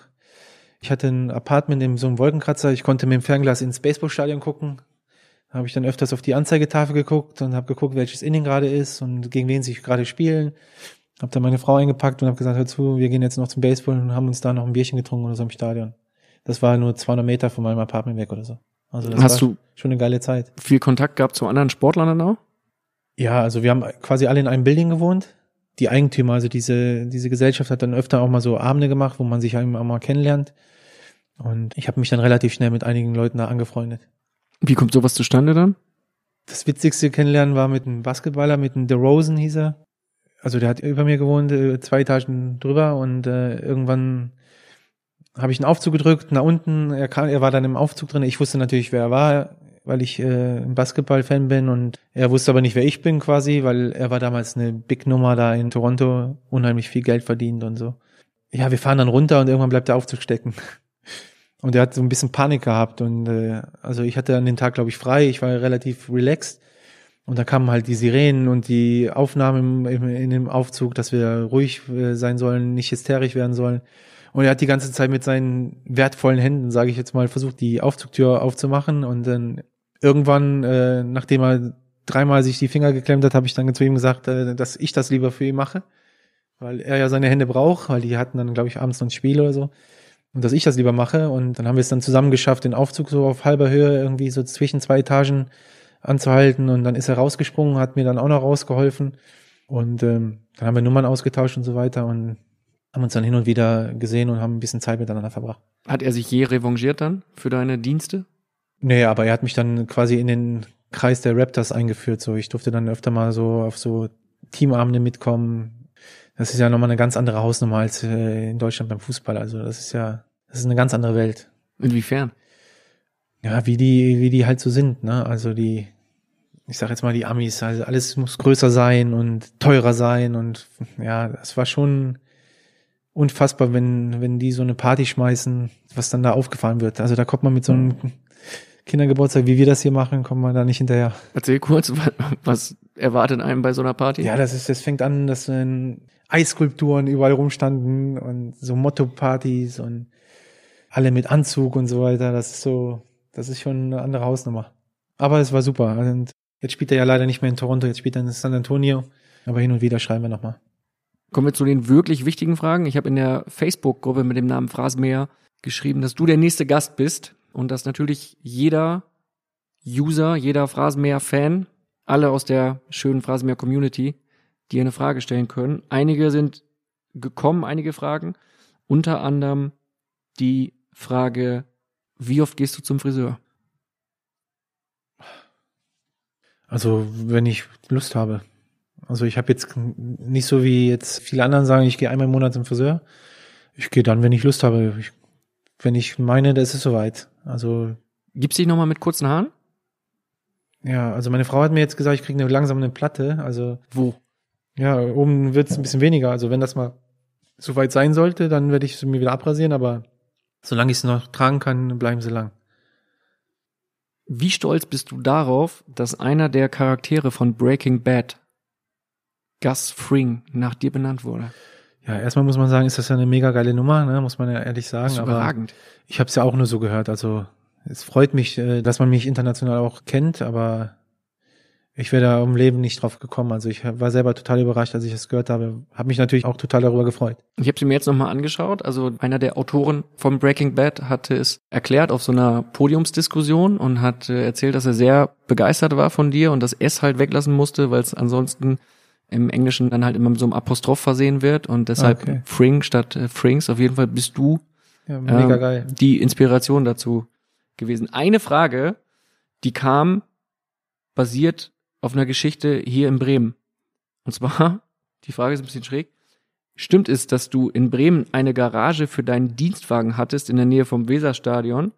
Ich hatte ein Apartment in so einem Wolkenkratzer, ich konnte mit dem Fernglas ins Baseballstadion gucken. Da habe ich dann öfters auf die Anzeigetafel geguckt und habe geguckt, welches Inning gerade ist und gegen wen sie gerade spielen. Hab dann meine Frau eingepackt und habe gesagt, hör zu, wir gehen jetzt noch zum Baseball und haben uns da noch ein Bierchen getrunken oder so im Stadion. Das war nur 200 Meter von meinem Apartment weg oder so. Also das Hast war du schon eine geile Zeit. Viel Kontakt gehabt zu anderen Sportlern dann auch? Ja, also wir haben quasi alle in einem Building gewohnt. die Eigentümer, also diese, diese Gesellschaft hat dann öfter auch mal so Abende gemacht, wo man sich auch mal kennenlernt. Und ich habe mich dann relativ schnell mit einigen Leuten da angefreundet. Wie kommt sowas zustande dann? Das witzigste Kennenlernen war mit einem Basketballer, mit einem DeRozan hieß er. Also der hat über mir gewohnt, äh, zwei Etagen drüber und äh, irgendwann habe ich einen Aufzug gedrückt nach unten. Er, kam, er war dann im Aufzug drin. Ich wusste natürlich, wer er war, weil ich äh, ein Basketball-Fan bin und er wusste aber nicht, wer ich bin quasi, weil er war damals eine Big Nummer da in Toronto, unheimlich viel Geld verdient und so. Ja, wir fahren dann runter und irgendwann bleibt der Aufzug stecken. Und er hat so ein bisschen Panik gehabt und äh, also ich hatte an den Tag, glaube ich, frei. Ich war relativ relaxed und da kamen halt die Sirenen und die Aufnahmen im, im, in dem Aufzug, dass wir ruhig äh, sein sollen, nicht hysterisch werden sollen. Und er hat die ganze Zeit mit seinen wertvollen Händen, sage ich jetzt mal, versucht, die Aufzugtür aufzumachen. Und dann irgendwann, äh, nachdem er dreimal sich die Finger geklemmt hat, habe ich dann zu ihm gesagt, äh, dass ich das lieber für ihn mache, weil er ja seine Hände braucht, weil die hatten dann, glaube ich, abends noch ein Spiel oder so. Und dass ich das lieber mache. Und dann haben wir es dann zusammen geschafft, den Aufzug so auf halber Höhe irgendwie so zwischen zwei Etagen anzuhalten. Und dann ist er rausgesprungen, hat mir dann auch noch rausgeholfen. Und ähm, dann haben wir Nummern ausgetauscht und so weiter und haben uns dann hin und wieder gesehen und haben ein bisschen Zeit miteinander verbracht. Hat er sich je revanchiert dann für deine Dienste? Nee, aber er hat mich dann quasi in den Kreis der Raptors eingeführt. So, ich durfte dann öfter mal so auf so Teamabende mitkommen. Das ist ja nochmal eine ganz andere Hausnummer als äh, in Deutschland beim Fußball. Also das ist ja, das ist eine ganz andere Welt. Inwiefern? Ja, wie die, wie die halt so sind, ne? Also die, ich sag jetzt mal die Amis, also alles muss größer sein und teurer sein und ja, das war schon unfassbar, wenn, wenn die so eine Party schmeißen, was dann da aufgefahren wird. Also da kommt man mit so einem Kindergeburtstag, wie wir das hier machen, kommt man da nicht hinterher. Erzähl kurz, was erwartet einem bei so einer Party? Ja, das ist, das fängt an, dass dann Eisskulpturen überall rumstanden und so Motto-Partys und alle mit Anzug und so weiter. Das ist so, das ist schon eine andere Hausnummer. Aber es war super. Und jetzt spielt er ja leider nicht mehr in Toronto, jetzt spielt er in San Antonio. Aber hin und wieder schreiben wir nochmal. Kommen wir zu den wirklich wichtigen Fragen. Ich habe in der Facebook-Gruppe mit dem Namen Phrasenmäher geschrieben, dass du der nächste Gast bist und dass natürlich jeder User, jeder Phrasenmäher-Fan, alle aus der schönen Phrasenmäher-Community dir eine Frage stellen können. Einige sind gekommen, einige Fragen. Unter anderem die Frage, wie oft gehst du zum Friseur? Also, wenn ich Lust habe. Also ich habe jetzt nicht so wie jetzt viele anderen sagen, ich gehe einmal im Monat zum Friseur. Ich gehe dann, wenn ich Lust habe. Ich, wenn ich meine, da ist es soweit. Also Gibt's dich nochmal mit kurzen Haaren? ja, also meine Frau hat mir jetzt gesagt, ich kriege eine langsam eine Platte. Also Wo? ja, oben wird's ein bisschen weniger. Also wenn das mal soweit sein sollte, dann werde ich es mir wieder abrasieren. Aber solange ich es noch tragen kann, bleiben sie lang. Wie stolz bist du darauf, dass einer der Charaktere von Breaking Bad, Gus Fring, nach dir benannt wurde? Ja, erstmal muss man sagen, ist das ja eine mega geile Nummer, ne? muss man ja ehrlich sagen. Das ist aber überragend. ich habe es ja auch nur so gehört. Also es freut mich, äh, dass man mich international auch kennt, aber ich wäre da im Leben nicht drauf gekommen. Also ich war selber total überrascht, als ich das gehört habe. Habe mich natürlich auch total darüber gefreut. Ich habe sie mir jetzt nochmal angeschaut. Also einer der Autoren von Breaking Bad hatte es erklärt auf so einer Podiumsdiskussion und hat äh, erzählt, dass er sehr begeistert war von dir und das S halt weglassen musste, weil es ansonsten im Englischen dann halt immer mit so einem Apostroph versehen wird und deshalb Okay. Fring statt äh, Frings. Auf jeden Fall bist du Ja, mega ähm, geil. die Inspiration dazu gewesen. Eine Frage, die kam basiert auf einer Geschichte hier in Bremen. Und zwar, die Frage ist ein bisschen schräg. Stimmt es, dass du in Bremen eine Garage für deinen Dienstwagen hattest in der Nähe vom Weserstadion,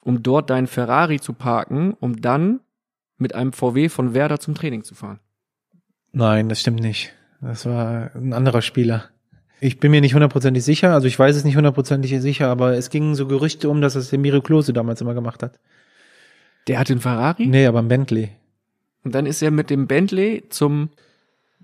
um dort deinen Ferrari zu parken, um dann mit einem VW von Werder zum Training zu fahren? Nein, das stimmt nicht. Das war ein anderer Spieler. Ich bin mir nicht hundertprozentig sicher, also ich weiß es nicht hundertprozentig sicher, aber es gingen so Gerüchte um, dass es der Miro Klose damals immer gemacht hat. Der hat den Ferrari Nee, aber ein Bentley. Und dann ist er mit dem Bentley zum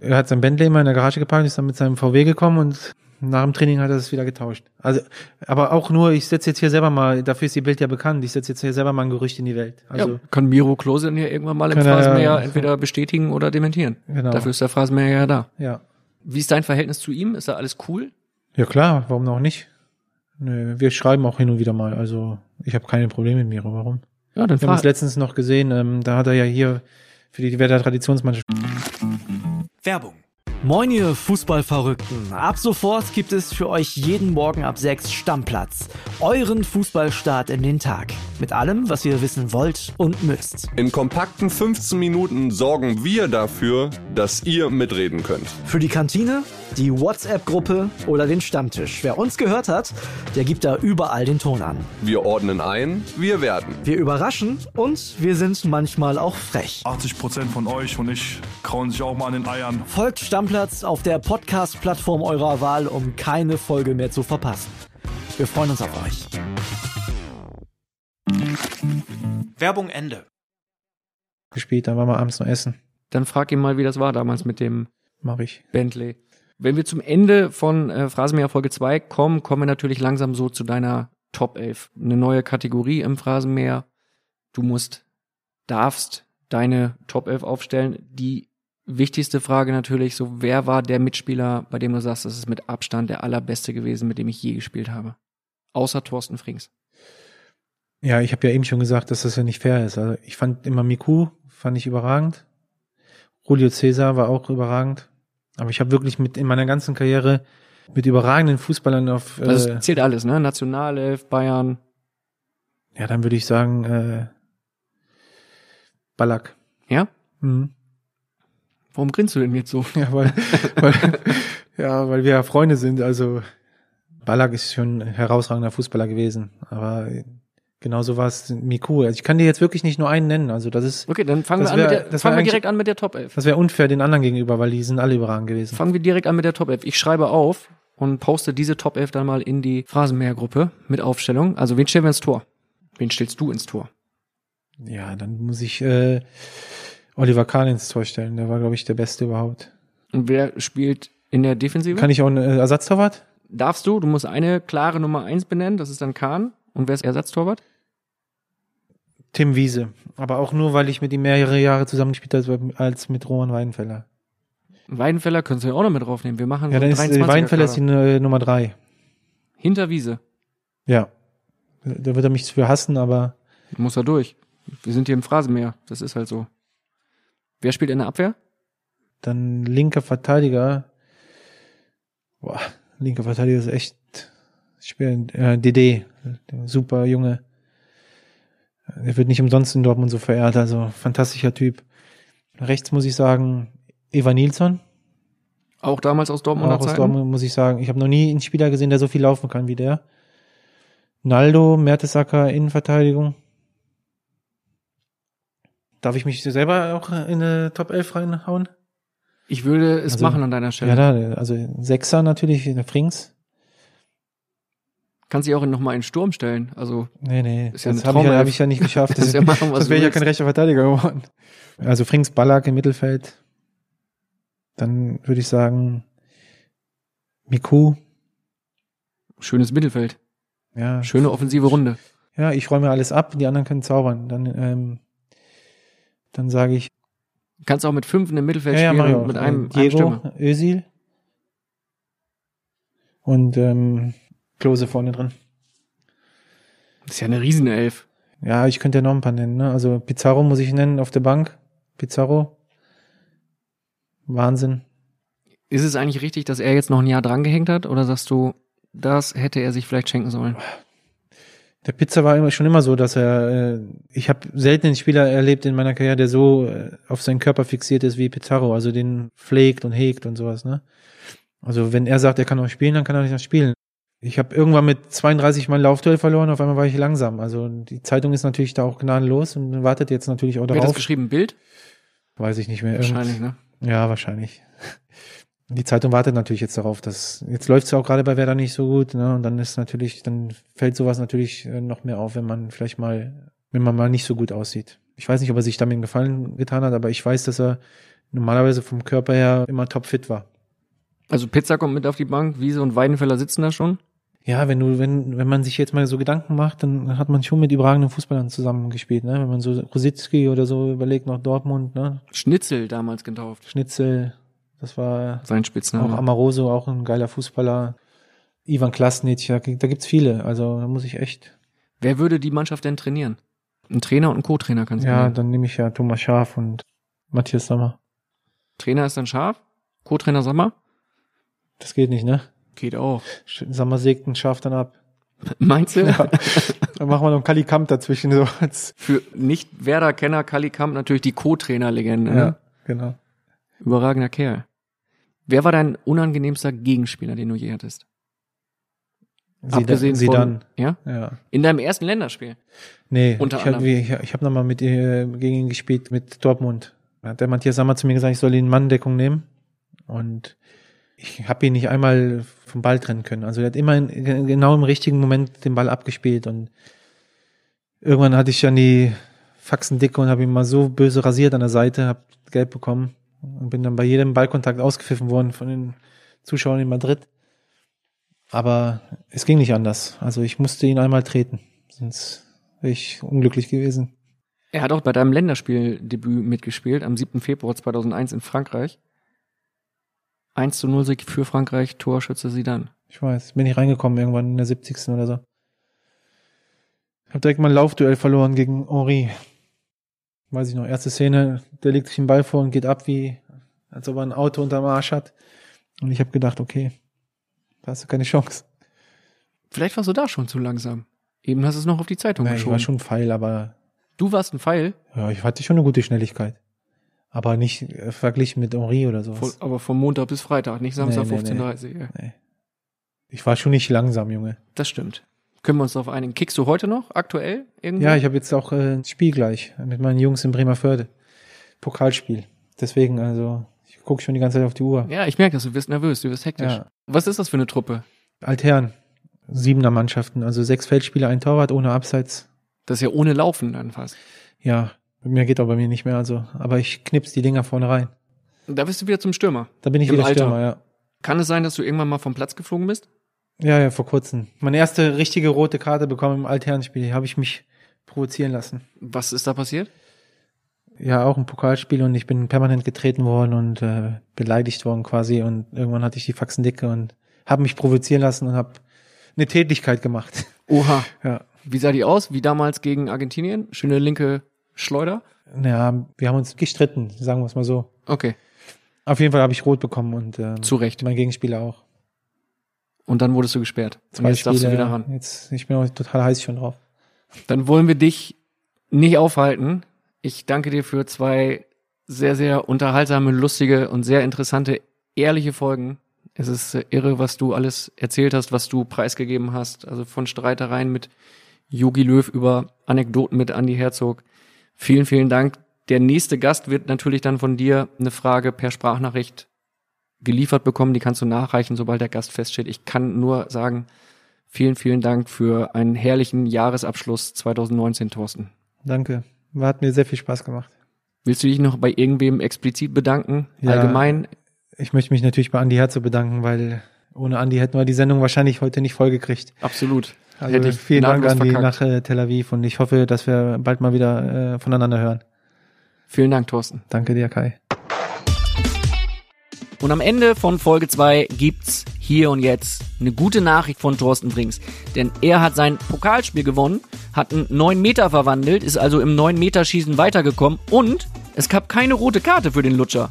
Er hat sein Bentley immer in der Garage geparkt, ist dann mit seinem VW gekommen und nach dem Training hat er es wieder getauscht. Also, aber auch nur, ich setze jetzt hier selber mal, dafür ist die Bild ja bekannt, ich setze jetzt hier selber mal ein Gerücht in die Welt. Also, ja, kann Miro Klose dann ja irgendwann mal im er- Phrasenmäher entweder bestätigen oder dementieren. Genau. Dafür ist der Phrasenmäher ja da. ja. Wie ist dein Verhältnis zu ihm? Ist da alles cool? Ja klar, warum auch nicht? Nö, wir schreiben auch hin und wieder mal, also ich habe keine Probleme mit Miro, warum? Ja, dann Wir haben uns letztens noch gesehen, ähm, da hat er ja hier für die Werder Traditionsmannschaft Werbung. Moin ihr Fußballverrückten. Ab sofort gibt es für euch jeden Morgen ab 6 Stammplatz. Euren Fußballstart in den Tag. Mit allem, was ihr wissen wollt und müsst. In kompakten 15 Minuten sorgen wir dafür, dass ihr mitreden könnt. Für die Kantine, die WhatsApp-Gruppe oder den Stammtisch. Wer uns gehört hat, der gibt da überall den Ton an. Wir ordnen ein, wir werden. Wir überraschen und wir sind manchmal auch frech. 80% von euch und ich krauen sich auch mal an den Eiern. Folgt Stammplatz auf der Podcast-Plattform eurer Wahl, um keine Folge mehr zu verpassen. Wir freuen uns auf euch. Werbung Ende. Gespielt, dann waren wir abends noch essen. Dann frag ihn mal, wie das war damals mit dem Mach ich. Bentley. Wenn wir zum Ende von äh, Phrasenmäher Folge 2 kommen, kommen wir natürlich langsam so zu deiner Top 11. Eine neue Kategorie im Phrasenmäher. Du musst, darfst deine Top 11 aufstellen. Die wichtigste Frage natürlich so, wer war der Mitspieler, bei dem du sagst, das ist mit Abstand der allerbeste gewesen, mit dem ich je gespielt habe? Außer Thorsten Frings. Ja, ich habe ja eben schon gesagt, dass das ja nicht fair ist. Also ich fand immer Miku, fand ich überragend. Julio Cesar war auch überragend. Aber ich habe wirklich mit in meiner ganzen Karriere mit überragenden Fußballern auf. Äh, Also zählt alles, ne? Nationalelf, Bayern. ja, dann würde ich sagen äh, Ballack. Ja? Mhm. Warum grinst du denn jetzt so? Ja, weil, weil ja, weil wir ja Freunde sind. Also Ballack ist schon ein herausragender Fußballer gewesen. Aber genauso war es Miku. Also ich kann dir jetzt wirklich nicht nur einen nennen. Also das ist, Okay, dann fangen wir an mit der, das fangen wir direkt an mit der Top 11. das wäre unfair den anderen gegenüber, weil die sind alle überragend gewesen. Fangen wir direkt an mit der Top 11. Ich schreibe auf und poste diese Top 11 dann mal in die Phrasenmäher-Gruppe mit Aufstellung. Also wen stellen wir ins Tor? Wen stellst du ins Tor? Ja, dann muss ich äh, Oliver Kahn ins Tor stellen. Der war, glaube ich, der Beste überhaupt. Und wer spielt in der Defensive? Kann ich auch einen äh, Ersatztorwart? Darfst du, du musst eine klare Nummer 1 benennen, das ist dann Kahn. Und wer ist Ersatztorwart? Tim Wiese. Aber auch nur, weil ich mit ihm mehrere Jahre zusammengespielt habe als mit Roman Weidenfeller. Weidenfeller könntest du ja auch noch mit draufnehmen. Wir machen Ja, so dann ist äh, 23er Weidenfeller ist die äh, Nummer drei. Hinter Wiese. Ja. Da wird er mich für hassen, aber Muss er durch. Wir sind hier im Phrasenmäher. Das ist halt so. Wer spielt in der Abwehr? dann linker Verteidiger. Boah, linker Verteidiger ist echt schwer. Äh, DD, super Junge. Er wird nicht umsonst in Dortmund so verehrt, also fantastischer Typ. Rechts muss ich sagen, Eva Nilsson, Auch damals aus Dortmunder auch aus? Dortmund muss ich sagen. Ich habe noch nie einen Spieler gesehen, der so viel laufen kann wie der. Naldo, Mertesacker, Innenverteidigung. Darf ich mich selber auch in eine Top 11 reinhauen? Ich würde es Also, machen an deiner Stelle. Ja, da, also Sechser natürlich, Frings. Kannst dich auch noch mal in den Sturm stellen. Also Nee, nee, Ist ja das habe ich, ja- hab ich ja nicht geschafft. Kannst ja machen, was das wäre ja kein rechter Verteidiger geworden. Also Frings, Ballack im Mittelfeld. Dann würde ich sagen Miku. schönes Mittelfeld. Ja, Schöne offensive Runde. ja, ich räume alles ab, die anderen können zaubern. Dann, ähm, dann sage ich, Kannst auch mit fünf in dem Mittelfeld ja, ja, spielen auch. mit Äh, einem, einem Diego, Stimme. Özil und ähm, Klose vorne drin. Das ist ja eine Riesenelf. Ja, ich könnte ja noch ein paar nennen. Ne? Also Pizarro muss ich nennen auf der Bank. Pizarro. Wahnsinn. Ist es eigentlich richtig, dass er jetzt noch ein Jahr drangehängt hat? Oder sagst du, das hätte er sich vielleicht schenken sollen? Der Pizza war immer schon immer so, dass er. Äh, ich habe selten einen Spieler erlebt in meiner Karriere, der so äh, auf seinen Körper fixiert ist wie Pizarro, also den pflegt und hegt und sowas. Ne? Also wenn er sagt, er kann noch spielen, dann kann er nicht noch spielen. Ich habe irgendwann mit 32 Mal Laufduell verloren, auf einmal war ich langsam. Also die Zeitung ist natürlich da auch gnadenlos und wartet jetzt natürlich auch Wer hat das darauf. geschrieben? Bild? Weiß ich nicht mehr. Irgend- Wahrscheinlich, ne? Ja, wahrscheinlich. Die Zeitung wartet natürlich jetzt darauf, dass jetzt läuft es ja auch gerade bei Werder nicht so gut, ne? Und dann ist natürlich, dann fällt sowas natürlich äh, noch mehr auf, wenn man vielleicht mal, wenn man mal nicht so gut aussieht. Ich weiß nicht, ob er sich damit einen Gefallen getan hat, aber ich weiß, dass er normalerweise vom Körper her immer topfit war. Also Pizza kommt mit auf die Bank, Wiese und Weidenfeller sitzen da schon. Ja, wenn du, wenn, wenn man sich jetzt mal so Gedanken macht, dann hat man schon mit überragenden Fußballern zusammengespielt, ne? Wenn man so Rositzky oder so überlegt nach Dortmund, ne? Schnitzel damals getauft. Schnitzel, das war Sein Auch Spitzname. Amaroso, auch ein geiler Fußballer. Ivan Klasnic, da, da gibt's viele. Also da muss ich echt. Wer würde die Mannschaft denn trainieren? Ein Trainer und ein Co-Trainer kannst du Ja, nennen. dann nehme ich ja Thomas Schaf und Matthias Sommer. Trainer ist dann scharf. Co-Trainer Sommer? Das geht nicht, ne? Geht auch. Sommer sägt ein Schaf dann ab. Meinst du? Ja. Dann machen wir noch einen Kali Kamp dazwischen. So. als- Für Nicht-Werder-Kenner Kali Kamp natürlich die Co-Trainer-Legende. Ja, ne? genau. Überragender Kerl. Wer war dein unangenehmster Gegenspieler, den du je hattest? Abgesehen Sie von, dann. ja? Ja. In deinem ersten Länderspiel. Nee, Unter ich habe anderem. ich, ich hab nochmal mit ihr gegen ihn gespielt mit Dortmund. Da hat der Matthias Sammer zu mir gesagt, ich soll ihn Manndeckung nehmen. Und ich habe ihn nicht einmal vom Ball trennen können. Also er hat immer in, genau im richtigen Moment den Ball abgespielt. Und irgendwann hatte ich dann die Faxen dicke und habe ihn mal so böse rasiert an der Seite, habe Gelb bekommen und bin dann bei jedem Ballkontakt ausgepfiffen worden von den Zuschauern in Madrid. Aber es ging nicht anders. Also ich musste ihn einmal treten. Sonst wäre ich unglücklich gewesen. Er hat auch bei deinem Länderspieldebüt mitgespielt, am 7. Februar 2001 in Frankreich. 1 zu 0 Sieg für Frankreich, Torschütze Zidane. Ich weiß, bin ich reingekommen irgendwann in der 70. oder so. Hab direkt mal ein Laufduell verloren gegen Henri. Weiß ich noch, erste Szene, der legt sich den Ball vor und geht ab wie, als ob er ein Auto unterm Arsch hat. Und ich habe gedacht, okay, da hast du keine Chance. Vielleicht warst du da schon zu langsam. Eben hast du es noch auf die Zeitung ich geschoben. war schon feil, aber du warst ein Pfeil, ja, ich hatte schon eine gute Schnelligkeit. Aber nicht äh, verglichen mit Henri oder sowas. von, aber von Montag bis Freitag, nicht Samstag Nee, nee, nee. 15.30 Uhr. Nee. Ich war schon nicht langsam, Junge. Das stimmt. Können wir uns darauf einigen. Kickst du heute noch aktuell irgendwo? Ja, ich habe jetzt auch äh, ein Spiel gleich mit meinen Jungs in Bremerförde. Pokalspiel. Deswegen, also, ich gucke schon die ganze Zeit auf die Uhr. Ja, ich merke das, du wirst nervös, du wirst hektisch. Ja. Was ist das für eine Truppe? Altherren. Siebener Mannschaften, also sechs Feldspieler, ein Torwart ohne Abseits. Das ist ja ohne Laufen dann fast. Ja, mehr geht auch bei mir nicht mehr, also, aber ich knips die Dinger vorne rein. Da bist du wieder zum Stürmer. Da bin ich Im wieder Alter. Stürmer, ja. Kann es sein, dass du irgendwann mal vom Platz geflogen bist? Ja, ja, vor kurzem. Meine erste richtige rote Karte bekommen im Altherrenspiel, habe ich mich provozieren lassen. Was ist da passiert? Ja, auch ein Pokalspiel und ich bin permanent getreten worden und äh, beleidigt worden quasi und irgendwann hatte ich die Faxen dicke und habe mich provozieren lassen und habe eine Tätigkeit gemacht. Oha. Ja. Wie sah die aus? Wie damals gegen Argentinien? Schöne linke Schleuder? Naja, wir haben uns gestritten, sagen wir es mal so. Okay. Auf jeden Fall habe ich rot bekommen und ähm, Zu Recht. mein Gegenspieler auch. Und dann wurdest du gesperrt. Und Zwei jetzt darfst du Spiele, wieder ran. Jetzt, ich bin auch total heiß schon drauf. Dann wollen wir dich nicht aufhalten. Ich danke dir für zwei sehr, sehr unterhaltsame, lustige und sehr interessante, ehrliche Folgen. Es ist äh, irre, was du alles erzählt hast, was du preisgegeben hast. Also von Streitereien mit Yogi Löw über Anekdoten mit Andy Herzog. Vielen, vielen Dank. Der nächste Gast wird natürlich dann von dir eine Frage per Sprachnachricht geliefert bekommen. Die kannst du nachreichen, sobald der Gast feststeht. Ich kann nur sagen, vielen, vielen Dank für einen herrlichen Jahresabschluss 2019, Thorsten. Danke. Hat mir sehr viel Spaß gemacht. Willst du dich noch bei irgendwem explizit bedanken? Ja. Allgemein? Ich möchte mich natürlich bei Andi Herzog bedanken, weil ohne Andi hätten wir die Sendung wahrscheinlich heute nicht vollgekriegt. Absolut. Also Hätte ich vielen Dank gnadenlos Andi verkackt. nach Tel Aviv und ich hoffe, dass wir bald mal wieder äh, voneinander hören. Vielen Dank, Thorsten. Danke dir, Kai. Und am Ende von Folge 2 gibt's hier und jetzt eine gute Nachricht von Thorsten Brings. Denn er hat sein Pokalspiel gewonnen, hat einen 9 Meter verwandelt, ist also im 9 Meter Schießen weitergekommen und es gab keine rote Karte für den Lutscher.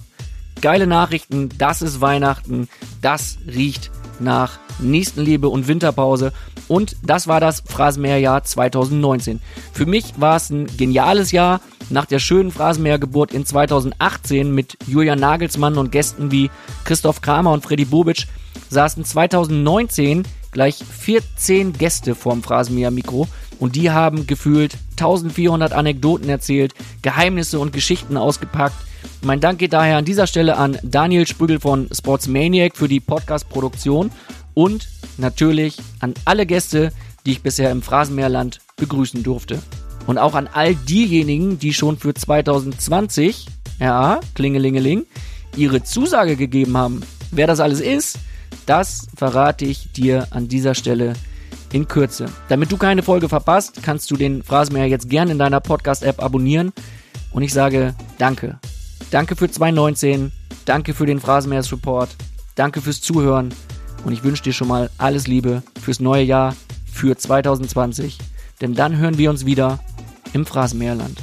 Geile Nachrichten, das ist Weihnachten, das riecht nach Nächstenliebe und Winterpause. Und das war das Phrasenmäherjahr 2019. Für mich war es ein geniales Jahr. Nach der schönen Phrasenmähergeburt in 2018 mit Julian Nagelsmann und Gästen wie Christoph Kramer und Freddy Bobic saßen 2019 gleich 14 Gäste vorm Phrasenmäher-Mikro und die haben gefühlt 1400 Anekdoten erzählt, Geheimnisse und Geschichten ausgepackt. Mein Dank geht daher an dieser Stelle an Daniel Sprügel von Sportsmaniac für die Podcast-Produktion und natürlich an alle Gäste, die ich bisher im Phrasenmeerland begrüßen durfte. Und auch an all diejenigen, die schon für 2020, ja, klingelingeling, ihre Zusage gegeben haben. Wer das alles ist, das verrate ich dir an dieser Stelle in Kürze. Damit du keine Folge verpasst, kannst du den Phrasenmäher jetzt gerne in deiner Podcast-App abonnieren. Und ich sage Danke. Danke für 2019. Danke für den Phrasenmäher-Support. Danke fürs Zuhören. Und ich wünsche dir schon mal alles Liebe fürs neue Jahr, für 2020. Denn dann hören wir uns wieder im Phrasenmäherland.